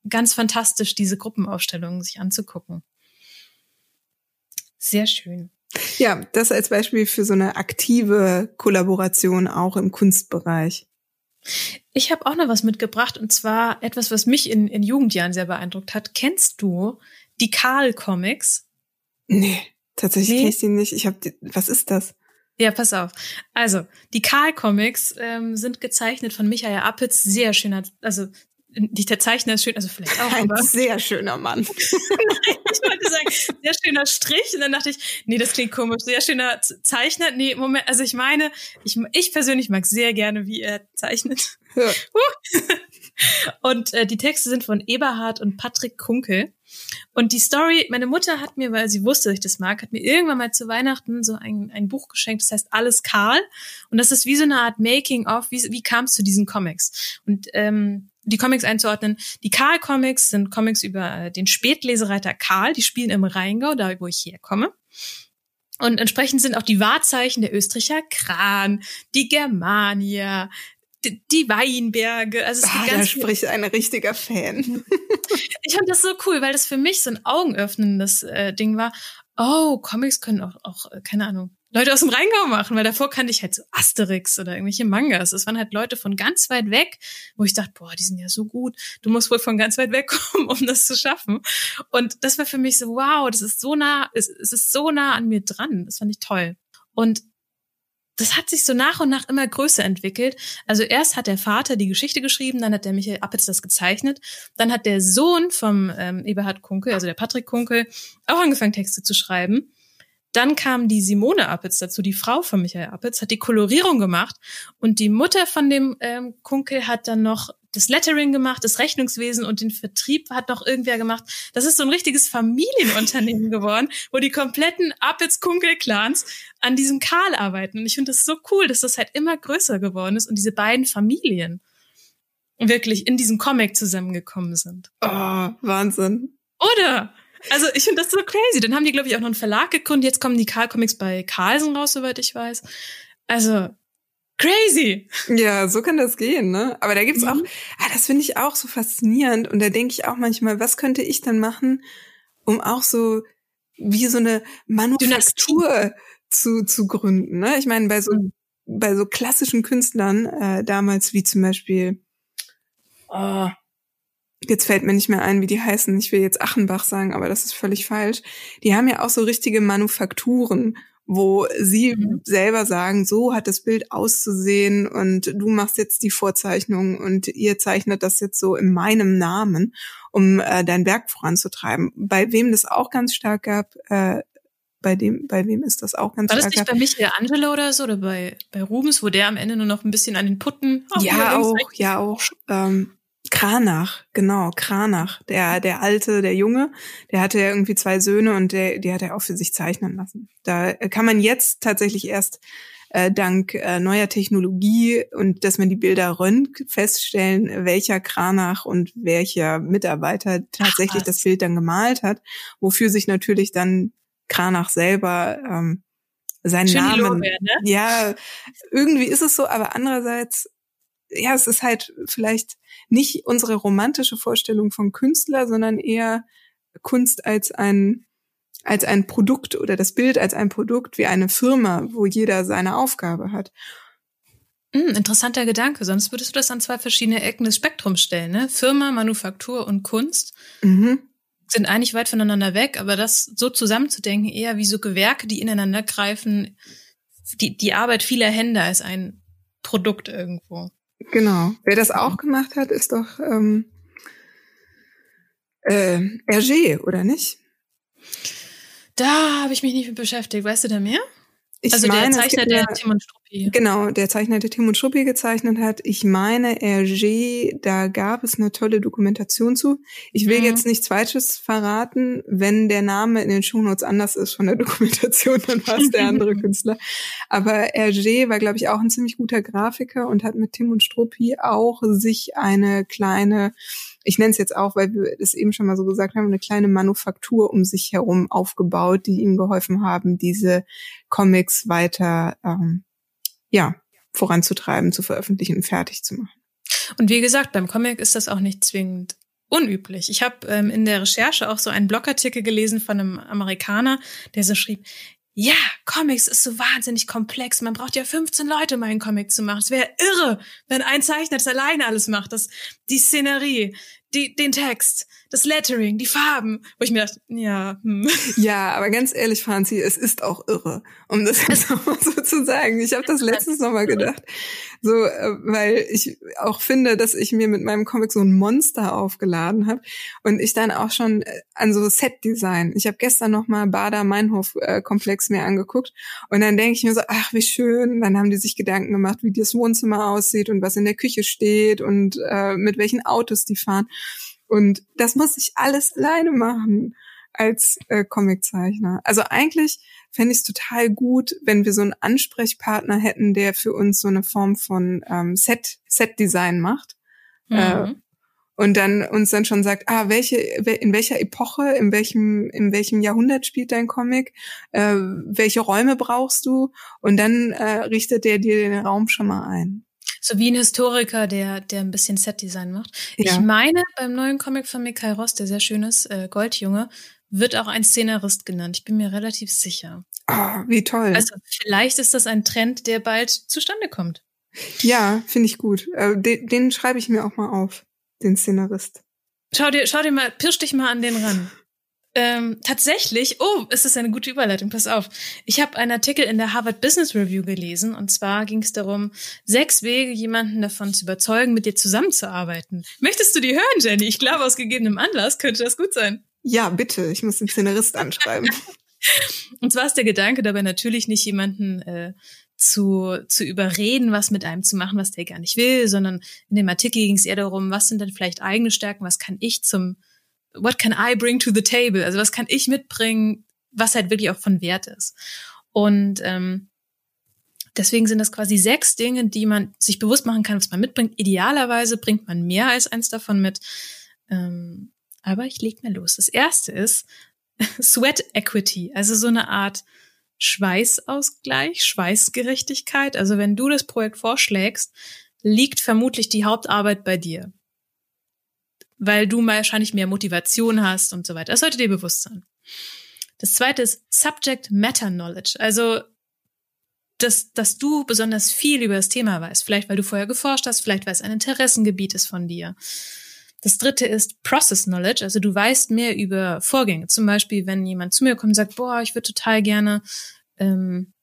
ganz fantastisch, diese Gruppenausstellungen sich anzugucken. Sehr schön. Ja, das als Beispiel für so eine aktive Kollaboration auch im Kunstbereich. Ich habe auch noch was mitgebracht und zwar etwas, was mich in, in Jugendjahren sehr beeindruckt hat. Kennst du die Karl-Comics? Nee, tatsächlich Nee. kenne ich die nicht. Ich habe, was ist das? Ja, pass auf. Also, die Karl-Comics ähm, sind gezeichnet von Michael Appitz. Sehr schöner, also nicht der Zeichner ist schön, also vielleicht auch, Ein aber sehr schöner Mann. ich wollte sagen, sehr schöner Strich. Und dann dachte ich, nee, das klingt komisch. Sehr schöner Zeichner. Nee, Moment, also ich meine, ich, ich persönlich mag sehr gerne, wie er zeichnet. Ja. Und äh, die Texte sind von Eberhard und Patrick Kunkel. Und die Story, meine Mutter hat mir, weil sie wusste, dass ich das mag, hat mir irgendwann mal zu Weihnachten so ein, ein Buch geschenkt, das heißt Alles Karl. Und das ist wie so eine Art Making-of, wie, wie kam es zu diesen Comics? Und ähm, die Comics einzuordnen. Die Karl-Comics sind Comics über äh, den Spätlesereiter Karl, die spielen im Rheingau, da wo ich herkomme. Und entsprechend sind auch die Wahrzeichen der Österreicher Kran, die Germania, die, die Weinberge. Also es Ah, da spricht ein richtiger Fan. ich fand das so cool, weil das für mich so ein augenöffnendes äh, Ding war. Oh, Comics können auch, auch, äh, keine Ahnung, Leute aus dem Rheingau machen, weil davor kannte ich halt so Asterix oder irgendwelche Mangas. Das waren halt Leute von ganz weit weg, wo ich dachte, boah, die sind ja so gut. Du musst wohl von ganz weit weg kommen, um das zu schaffen. Und das war für mich so, wow, das ist so nah, es, es ist so nah an mir dran. Das fand ich toll. Und das hat sich so nach und nach immer größer entwickelt. Also erst hat der Vater die Geschichte geschrieben, dann hat der Michael Appitz das gezeichnet, dann hat der Sohn vom ähm, Eberhard Kunkel, also der Patrick Kunkel, auch angefangen Texte zu schreiben. Dann kam die Simone Appitz dazu, die Frau von Michael Appitz, hat die Kolorierung gemacht und die Mutter von dem ähm, Kunkel hat dann noch das Lettering gemacht, das Rechnungswesen und den Vertrieb hat noch irgendwer gemacht. Das ist so ein richtiges Familienunternehmen geworden, wo die kompletten Appitz-Kunkel-Clans an diesem Karl arbeiten. Und ich finde das so cool, dass das halt immer größer geworden ist und diese beiden Familien wirklich in diesem Comic zusammengekommen sind. Oh, Wahnsinn. Oder? Also ich finde das so crazy. Dann haben die, glaube ich, auch noch einen Verlag gegründet. Jetzt kommen die Karl-Comics bei Carlsen raus, soweit ich weiß. Also crazy. Ja, so kann das gehen, ne? Aber da gibt's Mhm. auch, ah, das finde ich auch so faszinierend. Und da denke ich auch manchmal, was könnte ich dann machen, um auch so wie so eine Manufaktur zu, zu gründen, ne? Ich meine, bei so, Mhm. bei so klassischen Künstlern, äh, damals wie zum Beispiel, oh, jetzt fällt mir nicht mehr ein, wie die heißen. Ich will jetzt Achenbach sagen, aber das ist völlig falsch. Die haben ja auch so richtige Manufakturen, wo sie Mhm. selber sagen, so hat das Bild auszusehen und du machst jetzt die Vorzeichnung und ihr zeichnet das jetzt so in meinem Namen, um äh, dein Werk voranzutreiben. Bei wem das auch ganz stark gab, äh, bei dem, bei wem ist das auch ganz War das nicht bei Michelangelo oder so oder bei, bei Rubens, wo der am Ende nur noch ein bisschen an den Putten Ja, wieder links, auch, ja, auch. Kranach, genau, Kranach, der, der alte, der Junge, der hatte ja irgendwie zwei Söhne und der, die hat er auch für sich zeichnen lassen. Da kann man jetzt tatsächlich erst äh, dank äh, neuer Technologie und dass man die Bilder röntgt, feststellen, welcher Kranach und welcher Mitarbeiter tatsächlich was. das Bild dann gemalt hat, wofür sich natürlich dann Kranach selber ähm, seinen Schön Namen Lorbeeren, ne? ja, irgendwie ist es so, aber andererseits, ja, es ist halt vielleicht nicht unsere romantische Vorstellung von Künstler, sondern eher Kunst als ein als ein Produkt oder das Bild als ein Produkt wie eine Firma, wo jeder seine Aufgabe hat. Hm, interessanter Gedanke. Sonst würdest du das an zwei verschiedene Ecken des Spektrums stellen, ne? Firma, Manufaktur und Kunst Mhm. sind eigentlich weit voneinander weg, aber das so zusammenzudenken, eher wie so Gewerke, die ineinander greifen, die, die Arbeit vieler Hände als ein Produkt irgendwo. Genau. Wer das auch gemacht hat, ist doch ähm, äh, Hergé, oder nicht? Da habe ich mich nicht mit beschäftigt. Weißt du da mehr? Ich also meine, der Zeichner, der Tim und Struppi. Genau, der Zeichner, der Tim und Struppi gezeichnet hat. Ich meine, Hergé, da gab es eine tolle Dokumentation zu. Ich will mhm. jetzt nichts Falsches verraten. Wenn der Name in den Shownotes anders ist von der Dokumentation, dann war es der andere Künstler. Aber Hergé war, glaube ich, auch ein ziemlich guter Grafiker und hat mit Tim und Struppi auch sich eine kleine ich nenne es jetzt auch, weil wir es eben schon mal so gesagt haben, eine kleine Manufaktur um sich herum aufgebaut, die ihm geholfen haben, diese Comics weiter ähm, ja voranzutreiben, zu veröffentlichen und fertig zu machen. Und wie gesagt, beim Comic ist das auch nicht zwingend unüblich. Ich habe ähm, in der Recherche auch so einen Blogartikel gelesen von einem Amerikaner, der so schrieb, ja, Comics ist so wahnsinnig komplex. Man braucht ja 15 Leute, um einen Comic zu machen. Es wäre irre, wenn ein Zeichner das alleine alles macht. Das, die Szenerie, die, den Text, das Lettering, die Farben, wo ich mir dachte, ja. Hm. Ja, aber ganz ehrlich, Franzi, es ist auch irre, um das jetzt nochmal so zu sagen. Ich habe das letztens nochmal gedacht, so, äh, weil ich auch finde, dass ich mir mit meinem Comic so ein Monster aufgeladen habe und ich dann auch schon äh, an so Set-Design. Ich habe gestern nochmal Bader Meinhof äh, Komplex mir angeguckt und dann denke ich mir so, ach wie schön. Dann haben die sich Gedanken gemacht, wie das Wohnzimmer aussieht und was in der Küche steht und äh, mit welchen Autos die fahren. Und das muss ich alles alleine machen als äh, Comiczeichner. Also eigentlich fände ich es total gut, wenn wir so einen Ansprechpartner hätten, der für uns so eine Form von ähm, Set Set Design macht. Mhm. Äh, und dann uns dann schon sagt, ah, welche, in welcher Epoche, in welchem, in welchem Jahrhundert spielt dein Comic, äh, welche Räume brauchst du? Und dann äh, richtet der dir den Raum schon mal ein. So wie ein Historiker, der, der ein bisschen Setdesign macht. Ja. Ich meine, beim neuen Comic von Mikhail Ross, der sehr schön ist, äh, Goldjunge, wird auch ein Szenarist genannt. Ich bin mir relativ sicher. Ah, wie toll. Also vielleicht ist das ein Trend, der bald zustande kommt. Ja, finde ich gut. Äh, den, den schreibe ich mir auch mal auf, den Szenarist. Schau dir, schau dir mal, pirsch dich mal an den ran. Ähm, tatsächlich, oh, es ist eine gute Überleitung, pass auf. Ich habe einen Artikel in der Harvard Business Review gelesen und zwar ging es darum, sechs Wege, jemanden davon zu überzeugen, mit dir zusammenzuarbeiten. Möchtest du die hören, Jenny? Ich glaube, aus gegebenem Anlass könnte das gut sein. Ja, bitte, ich muss den Szenarist anschreiben. und zwar ist der Gedanke dabei natürlich nicht jemanden äh, zu, zu überreden, was mit einem zu machen, was der gar nicht will, sondern in dem Artikel ging es eher darum, was sind denn vielleicht eigene Stärken, was kann ich zum what can I bring to the table? Also was kann ich mitbringen, was halt wirklich auch von Wert ist. Und ähm, deswegen sind das quasi sechs Dinge, die man sich bewusst machen kann, was man mitbringt. Idealerweise bringt man mehr als eins davon mit. Ähm, aber ich leg mal los. Das erste ist Sweat Equity, also so eine Art Schweißausgleich, Schweißgerechtigkeit. Also wenn du das Projekt vorschlägst, liegt vermutlich die Hauptarbeit bei dir weil du wahrscheinlich mehr Motivation hast und so weiter. Das sollte dir bewusst sein. Das zweite ist Subject Matter Knowledge. Also, dass, dass du besonders viel über das Thema weißt. Vielleicht, weil du vorher geforscht hast, vielleicht, weil es ein Interessengebiet ist von dir. Das dritte ist Process Knowledge. Also, du weißt mehr über Vorgänge. Zum Beispiel, wenn jemand zu mir kommt und sagt, boah, ich würde total gerne, ähm,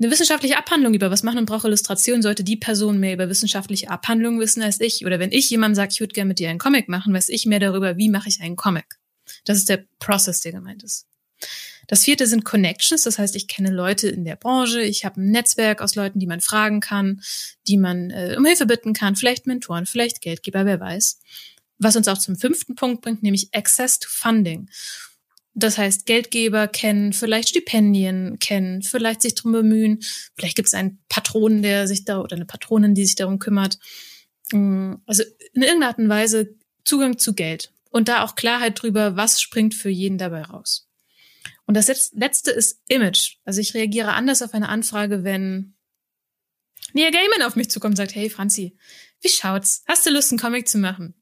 eine wissenschaftliche Abhandlung über was machen und brauche Illustration, sollte die Person mehr über wissenschaftliche Abhandlungen wissen als ich. Oder wenn ich jemand sage, ich würde gerne mit dir einen Comic machen, weiß ich mehr darüber, wie mache ich einen Comic. Das ist der Process, der gemeint ist. Das vierte sind Connections, das heißt, ich kenne Leute in der Branche, ich habe ein Netzwerk aus Leuten, die man fragen kann, die man äh, um Hilfe bitten kann, vielleicht Mentoren, vielleicht Geldgeber, wer weiß. Was uns auch zum fünften Punkt bringt, nämlich Access to Funding. Das heißt, Geldgeber kennen, vielleicht Stipendien kennen, vielleicht sich drum bemühen. Vielleicht gibt es einen Patron, der sich da oder eine Patronin, die sich darum kümmert. Mm, also in irgendeiner Art und Weise Zugang zu Geld und da auch Klarheit drüber, was springt für jeden dabei raus. Und das letzte ist Image. Also ich reagiere anders auf eine Anfrage, wenn Neil Gaiman auf mich zukommt und sagt, hey Franzi, wie schaut's? Hast du Lust, einen Comic zu machen?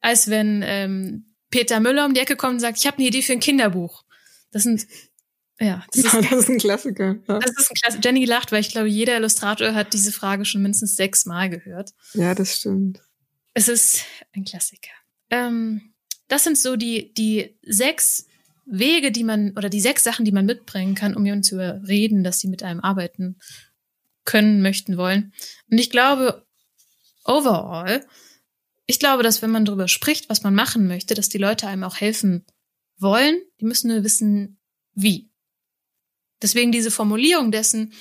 Als wenn ähm, Peter Müller um die Ecke kommt und sagt, ich habe eine Idee für ein Kinderbuch. Das sind ja, das, ja, ist, das ist ein Klassiker. Ja. Das ist ein Klassiker. Jenny lacht, weil ich glaube, jeder Illustrator hat diese Frage schon mindestens sechsmal gehört. Ja, das stimmt. Es ist ein Klassiker. Ähm, das sind so die, die sechs Wege, die man, oder die sechs Sachen, die man mitbringen kann, um jemanden zu überreden, dass sie mit einem arbeiten können, möchten, wollen. Und ich glaube, overall ich glaube, dass wenn man darüber spricht, was man machen möchte, dass die Leute einem auch helfen wollen. Die müssen nur wissen, wie. Deswegen diese Formulierung dessen,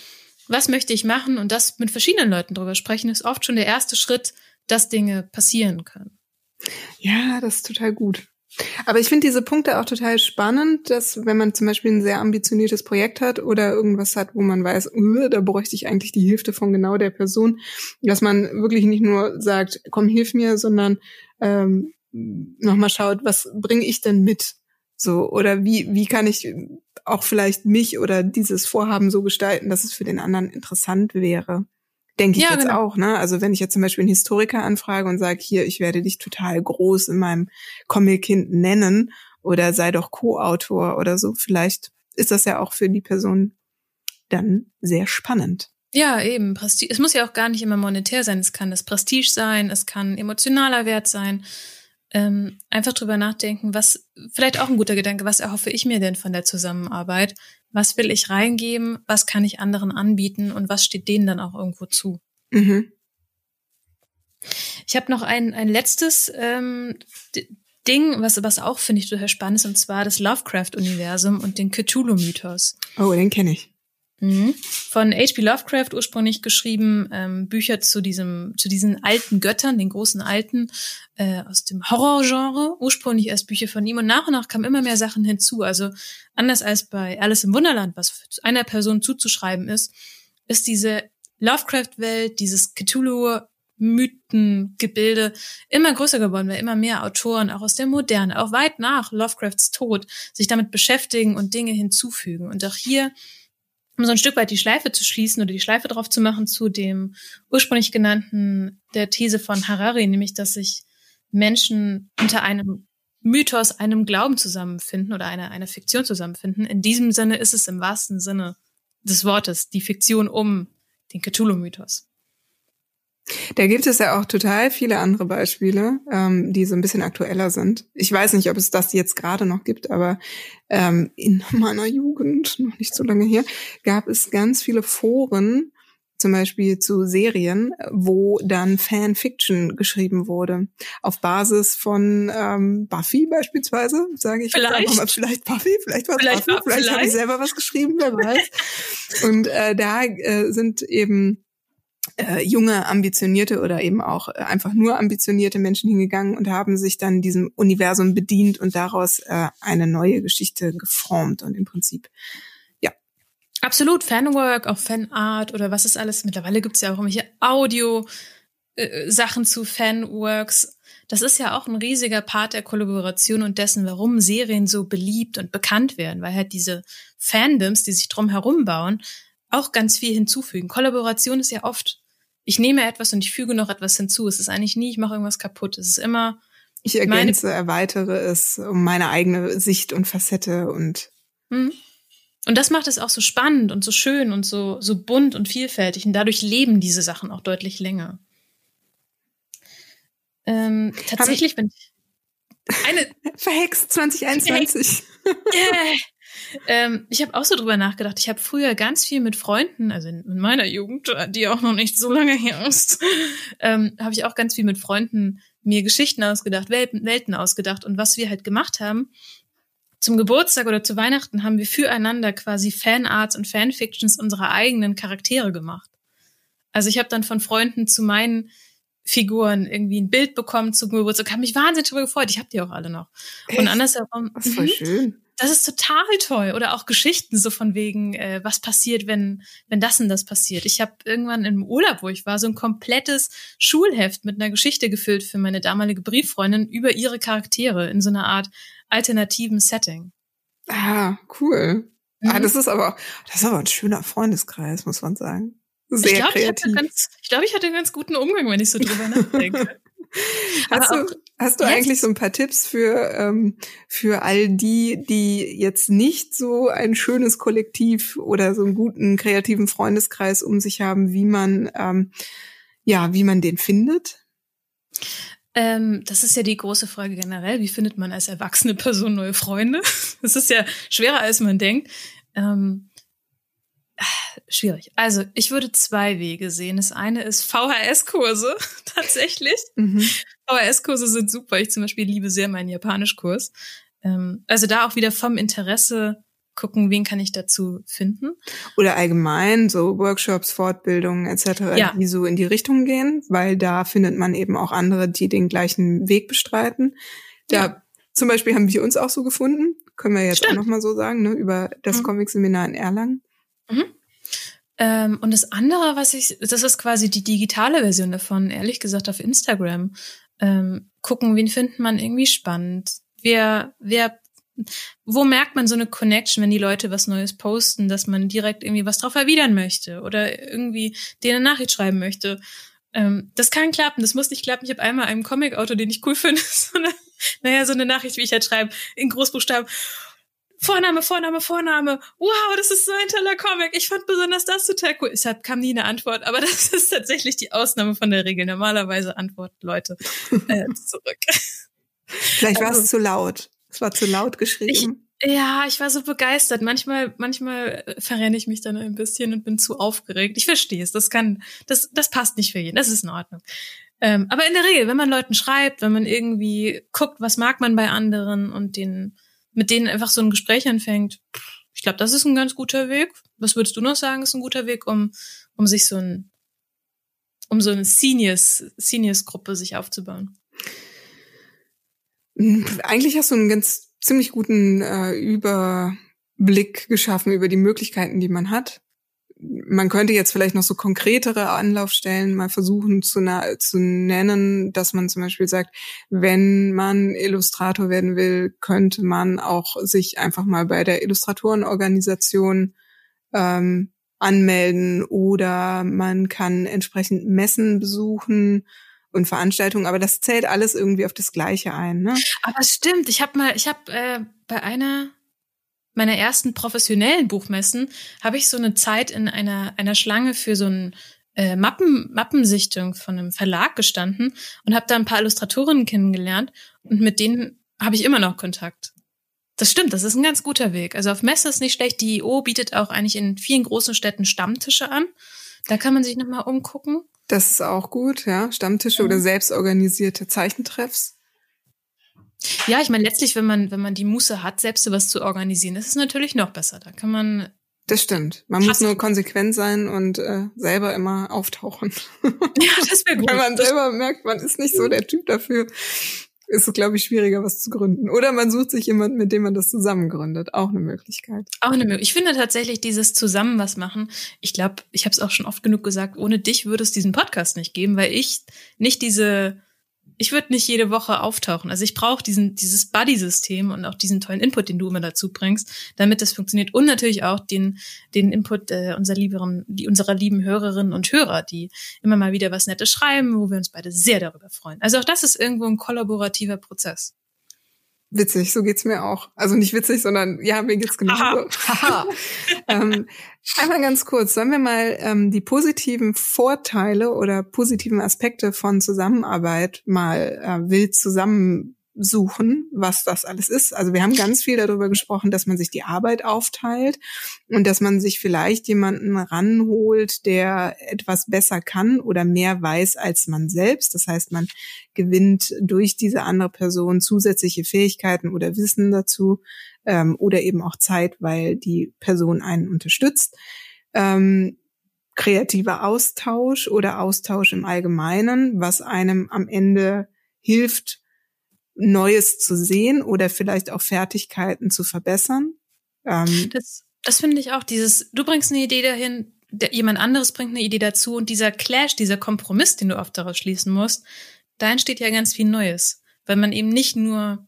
was möchte ich machen und das mit verschiedenen Leuten drüber sprechen, ist oft schon der erste Schritt, dass Dinge passieren können. Ja, das ist total gut. Aber ich finde diese Punkte auch total spannend, dass wenn man zum Beispiel ein sehr ambitioniertes Projekt hat oder irgendwas hat, wo man weiß, uh, da bräuchte ich eigentlich die Hilfe von genau der Person, dass man wirklich nicht nur sagt, komm, hilf mir, sondern ähm, nochmal schaut, was bringe ich denn mit? So, oder wie, wie kann ich auch vielleicht mich oder dieses Vorhaben so gestalten, dass es für den anderen interessant wäre? Denke ich ja, jetzt genau. auch, ne? Also wenn ich jetzt zum Beispiel einen Historiker anfrage und sage, hier, ich werde dich total groß in meinem Comic-Kind nennen oder sei doch Co-Autor oder so, vielleicht ist das ja auch für die Person dann sehr spannend. Ja, eben. Prestige. Es muss ja auch gar nicht immer monetär sein. Es kann das Prestige sein, es kann emotionaler Wert sein. Ähm, einfach drüber nachdenken, was, vielleicht auch ein guter Gedanke, was erhoffe ich mir denn von der Zusammenarbeit? Was will ich reingeben? Was kann ich anderen anbieten? Und was steht denen dann auch irgendwo zu? Mhm. Ich habe noch ein, ein letztes ähm, Ding, was, was auch, finde ich, total spannend ist, und zwar das Lovecraft-Universum und den Cthulhu-Mythos. Oh, den kenne ich. Mhm. Von H.P. Lovecraft ursprünglich geschrieben, ähm, Bücher zu diesem, zu diesen alten Göttern, den großen Alten, äh, aus dem Horrorgenre. Ursprünglich erst Bücher von ihm und nach und nach kamen immer mehr Sachen hinzu. Also anders als bei Alice im Wunderland, was einer Person zuzuschreiben ist, ist diese Lovecraft-Welt, dieses Cthulhu Mythengebilde immer größer geworden, weil immer mehr Autoren, auch aus der Moderne, auch weit nach Lovecrafts Tod, sich damit beschäftigen und Dinge hinzufügen. Und auch hier um so ein Stück weit die Schleife zu schließen oder die Schleife drauf zu machen zu dem ursprünglich genannten, der These von Harari, nämlich, dass sich Menschen unter einem Mythos, einem Glauben zusammenfinden oder einer, einer Fiktion zusammenfinden. In diesem Sinne ist es im wahrsten Sinne des Wortes die Fiktion um den Cthulhu-Mythos. Da gibt es ja auch total viele andere Beispiele, ähm, die so ein bisschen aktueller sind. Ich weiß nicht, ob es das jetzt gerade noch gibt, aber ähm, in meiner Jugend, noch nicht so lange her, gab es ganz viele Foren, zum Beispiel zu Serien, wo dann Fanfiction geschrieben wurde. Auf Basis von ähm, Buffy beispielsweise, sage ich. Vielleicht. Mal, vielleicht Buffy, vielleicht war vielleicht, Buffy, vielleicht, vielleicht. habe ich selber was geschrieben, wer weiß. Und äh, da äh, sind eben äh, junge, ambitionierte oder eben auch äh, einfach nur ambitionierte Menschen hingegangen und haben sich dann diesem Universum bedient und daraus äh, eine neue Geschichte geformt und im Prinzip, ja. Absolut, Fanwork, auch Fanart oder was ist alles. Mittlerweile gibt's ja auch irgendwelche Audio-Sachen äh, zu Fanworks. Das ist ja auch ein riesiger Part der Kollaboration und dessen, warum Serien so beliebt und bekannt werden, weil halt diese Fandoms, die sich drum herum bauen, auch ganz viel hinzufügen. Kollaboration ist ja oft, ich nehme etwas und ich füge noch etwas hinzu. Es ist eigentlich nie, ich mache irgendwas kaputt. Es ist immer. Ich ergänze, erweitere es um meine eigene Sicht und Facette und. Mhm. Und das macht es auch so spannend und so schön und so, so bunt und vielfältig. Und dadurch leben diese Sachen auch deutlich länger. Ähm, tatsächlich bin ich eine verhext 2021. Yeah. Ähm, ich habe auch so drüber nachgedacht. Ich habe früher ganz viel mit Freunden, also in meiner Jugend, die auch noch nicht so lange her ist, ähm, habe ich auch ganz viel mit Freunden mir Geschichten ausgedacht, Welten, Welten ausgedacht. Und was wir halt gemacht haben, zum Geburtstag oder zu Weihnachten haben wir füreinander quasi Fanarts und Fanfictions unserer eigenen Charaktere gemacht. Also ich habe dann von Freunden zu meinen Figuren irgendwie ein Bild bekommen zum Geburtstag, habe mich wahnsinnig darüber gefreut. Ich habe die auch alle noch. Echt? Und andersherum. Das ist voll mhm. schön. Das ist total toll. Oder auch Geschichten so von wegen, äh, was passiert, wenn, wenn das und das passiert. Ich habe irgendwann im Urlaub, wo ich war, so ein komplettes Schulheft mit einer Geschichte gefüllt für meine damalige Brieffreundin über ihre Charaktere in so einer Art alternativen Setting. Ah, cool. Ah, mhm. Ah, das ist aber, das ist aber ein schöner Freundeskreis, muss man sagen. Sehr ich glaub, kreativ. Ich, ganz, ich glaube, ich hatte einen ganz guten Umgang, wenn ich so drüber nachdenke. Hast du, hast du eigentlich so ein paar Tipps für, ähm, für all die, die jetzt nicht so ein schönes Kollektiv oder so einen guten kreativen Freundeskreis um sich haben, wie man, ähm, ja, wie man den findet? Ähm, das ist ja die große Frage generell. Wie findet man als erwachsene Person neue Freunde? Das ist ja schwerer, als man denkt. Ähm, schwierig. Also ich würde zwei Wege sehen. Das eine ist VHS-Kurse tatsächlich. Mhm. VHS-Kurse sind super. Ich zum Beispiel liebe sehr meinen Japanischkurs. Ähm, also da auch wieder vom Interesse gucken, wen kann ich dazu finden. Oder allgemein so Workshops, Fortbildungen etc., ja. die so in die Richtung gehen, weil da findet man eben auch andere, die den gleichen Weg bestreiten. Da ja. zum Beispiel haben wir uns auch so gefunden, können wir jetzt Stimmt. auch nochmal so sagen, ne, über das mhm. Comic-Seminar in Erlangen. Mhm. Ähm, und das andere, was ich, das ist quasi die digitale Version davon, ehrlich gesagt, auf Instagram. Ähm, gucken, wen findet man irgendwie spannend. Wer, wer, wo merkt man so eine Connection, wenn die Leute was Neues posten, dass man direkt irgendwie was drauf erwidern möchte oder irgendwie denen eine Nachricht schreiben möchte. Ähm, das kann klappen, das muss nicht klappen. Ich habe einmal einen Comic-Autor, den ich cool finde, so eine, naja, so eine Nachricht, wie ich halt schreibe, in Großbuchstaben. Vorname, Vorname, Vorname. Wow, das ist so ein toller Comic. Ich fand besonders das total cool. Deshalb kam nie eine Antwort, aber das ist tatsächlich die Ausnahme von der Regel. Normalerweise antworten Leute äh, zurück. Vielleicht war es also, zu laut. Es war zu laut geschrieben. Ich, ja, ich war so begeistert. Manchmal, manchmal äh, verrenne ich mich dann ein bisschen und bin zu aufgeregt. Ich verstehe es. Das kann, das, das passt nicht für jeden. Das ist in Ordnung. Ähm, aber in der Regel, wenn man Leuten schreibt, wenn man irgendwie guckt, was mag man bei anderen und den mit denen einfach so ein Gespräch anfängt, ich glaube, das ist ein ganz guter Weg. Was würdest du noch sagen, ist ein guter Weg, um, um sich so ein, um so eine Seniors, Seniors-Gruppe sich aufzubauen? Eigentlich hast du einen ganz ziemlich guten äh, Überblick geschaffen über die Möglichkeiten, die man hat man könnte jetzt vielleicht noch so konkretere Anlaufstellen mal versuchen zu, zu nennen, dass man zum Beispiel sagt, wenn man Illustrator werden will, könnte man auch sich einfach mal bei der Illustratorenorganisation ähm, anmelden oder man kann entsprechend Messen besuchen und Veranstaltungen, aber das zählt alles irgendwie auf das Gleiche ein. Ne? Aber stimmt, ich habe mal, ich habe äh, bei einer meiner ersten professionellen Buchmessen habe ich so eine Zeit in einer, einer Schlange für so ein äh, Mappen, Mappensichtung von einem Verlag gestanden und habe da ein paar Illustratorinnen kennengelernt und mit denen habe ich immer noch Kontakt. Das stimmt, das ist ein ganz guter Weg. Also auf Messe ist nicht schlecht. Die IO bietet auch eigentlich in vielen großen Städten Stammtische an. Da kann man sich nochmal umgucken. Das ist auch gut, ja. Stammtische mhm. oder selbstorganisierte Zeichentreffs. Ja, ich meine, letztlich, wenn man, wenn man die Muße hat, selbst sowas zu organisieren, ist es natürlich noch besser. Da kann man. Das stimmt. Man muss nur konsequent sein und äh, selber immer auftauchen. Ja, das wäre gut. Wenn man selber merkt, man ist nicht so der Typ dafür, ist es, glaube ich, schwieriger, was zu gründen. Oder man sucht sich jemanden, mit dem man das zusammen gründet. Auch eine Möglichkeit. Auch eine Möglichkeit. Ich finde tatsächlich dieses Zusammen was machen. Ich glaube, ich habe es auch schon oft genug gesagt, ohne dich würde es diesen Podcast nicht geben, weil ich nicht diese ich würde nicht jede Woche auftauchen. Also ich brauche diesen dieses Buddy-System und auch diesen tollen Input, den du immer dazu bringst, damit das funktioniert. Und natürlich auch den den Input äh, unserer lieberen, die unserer lieben Hörerinnen und Hörer, die immer mal wieder was Nettes schreiben, wo wir uns beide sehr darüber freuen. Also auch das ist irgendwo ein kollaborativer Prozess. Witzig, so geht's mir auch. Also nicht witzig, sondern ja, mir geht's genauso. ähm, einmal ganz kurz, sollen wir mal ähm, die positiven Vorteile oder positiven Aspekte von Zusammenarbeit mal äh, wild zusammen suchen, was das alles ist. Also wir haben ganz viel darüber gesprochen, dass man sich die Arbeit aufteilt und dass man sich vielleicht jemanden ranholt, der etwas besser kann oder mehr weiß als man selbst. Das heißt, man gewinnt durch diese andere Person zusätzliche Fähigkeiten oder Wissen dazu ähm, oder eben auch Zeit, weil die Person einen unterstützt. Ähm, kreativer Austausch oder Austausch im Allgemeinen, was einem am Ende hilft, Neues zu sehen oder vielleicht auch Fertigkeiten zu verbessern. Ähm, das das finde ich auch. Dieses, du bringst eine Idee dahin, der, jemand anderes bringt eine Idee dazu und dieser Clash, dieser Kompromiss, den du oft daraus schließen musst, da entsteht ja ganz viel Neues, weil man eben nicht nur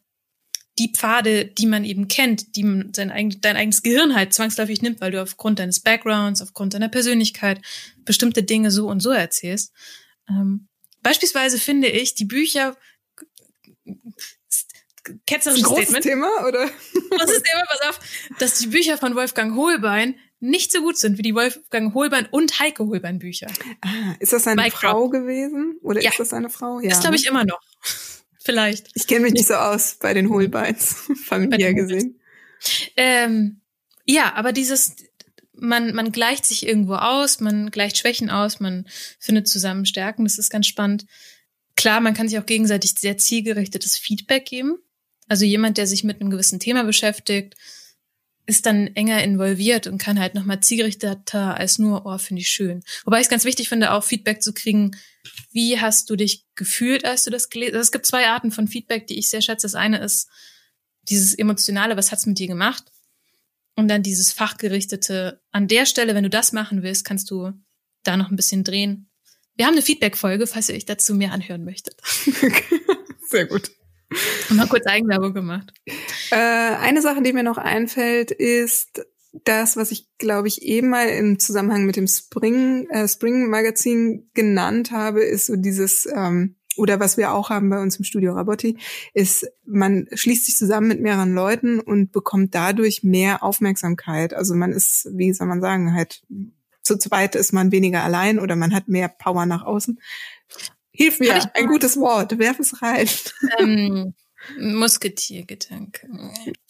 die Pfade, die man eben kennt, die man sein dein eigenes Gehirn halt zwangsläufig nimmt, weil du aufgrund deines Backgrounds, aufgrund deiner Persönlichkeit bestimmte Dinge so und so erzählst. Ähm, beispielsweise finde ich, die Bücher ketzerisches Großes Statement. Thema, oder? Großes Thema, pass auf, dass die Bücher von Wolfgang Holbein nicht so gut sind wie die Wolfgang Holbein und Heike Holbein Bücher. Ah, ist das seine Mike Frau Drop. gewesen? Oder ja. ist das seine Frau? Ja. Ist, glaube ich, immer noch. Vielleicht. Ich kenne mich nicht so aus bei den Holbeins, familiär gesehen. Ähm, ja, aber dieses, man, man gleicht sich irgendwo aus, man gleicht Schwächen aus, man findet zusammen Stärken, das ist ganz spannend. Klar, man kann sich auch gegenseitig sehr zielgerichtetes Feedback geben. Also jemand, der sich mit einem gewissen Thema beschäftigt, ist dann enger involviert und kann halt nochmal zielgerichteter als nur, oh, finde ich schön. Wobei ich es ganz wichtig finde, auch Feedback zu kriegen, wie hast du dich gefühlt, als du das gelesen hast? Also es gibt zwei Arten von Feedback, die ich sehr schätze. Das eine ist dieses emotionale, was hat's mit dir gemacht? Und dann dieses fachgerichtete, an der Stelle, wenn du das machen willst, kannst du da noch ein bisschen drehen. Wir haben eine Feedback-Folge, falls ihr euch dazu mehr anhören möchtet. Sehr gut. Und mal kurz Eigenwerbung gemacht. Äh, eine Sache, die mir noch einfällt, ist das, was ich, glaube ich, eben mal im Zusammenhang mit dem Spring, äh, Spring Magazin genannt habe, ist so dieses, ähm, oder was wir auch haben bei uns im Studio Rabotti, ist, man schließt sich zusammen mit mehreren Leuten und bekommt dadurch mehr Aufmerksamkeit. Also man ist, wie soll man sagen, halt zu zweit ist man weniger allein oder man hat mehr Power nach außen. Hilf mir, ein gutes Wort, werf es rein. Ähm, Musketiergedanke.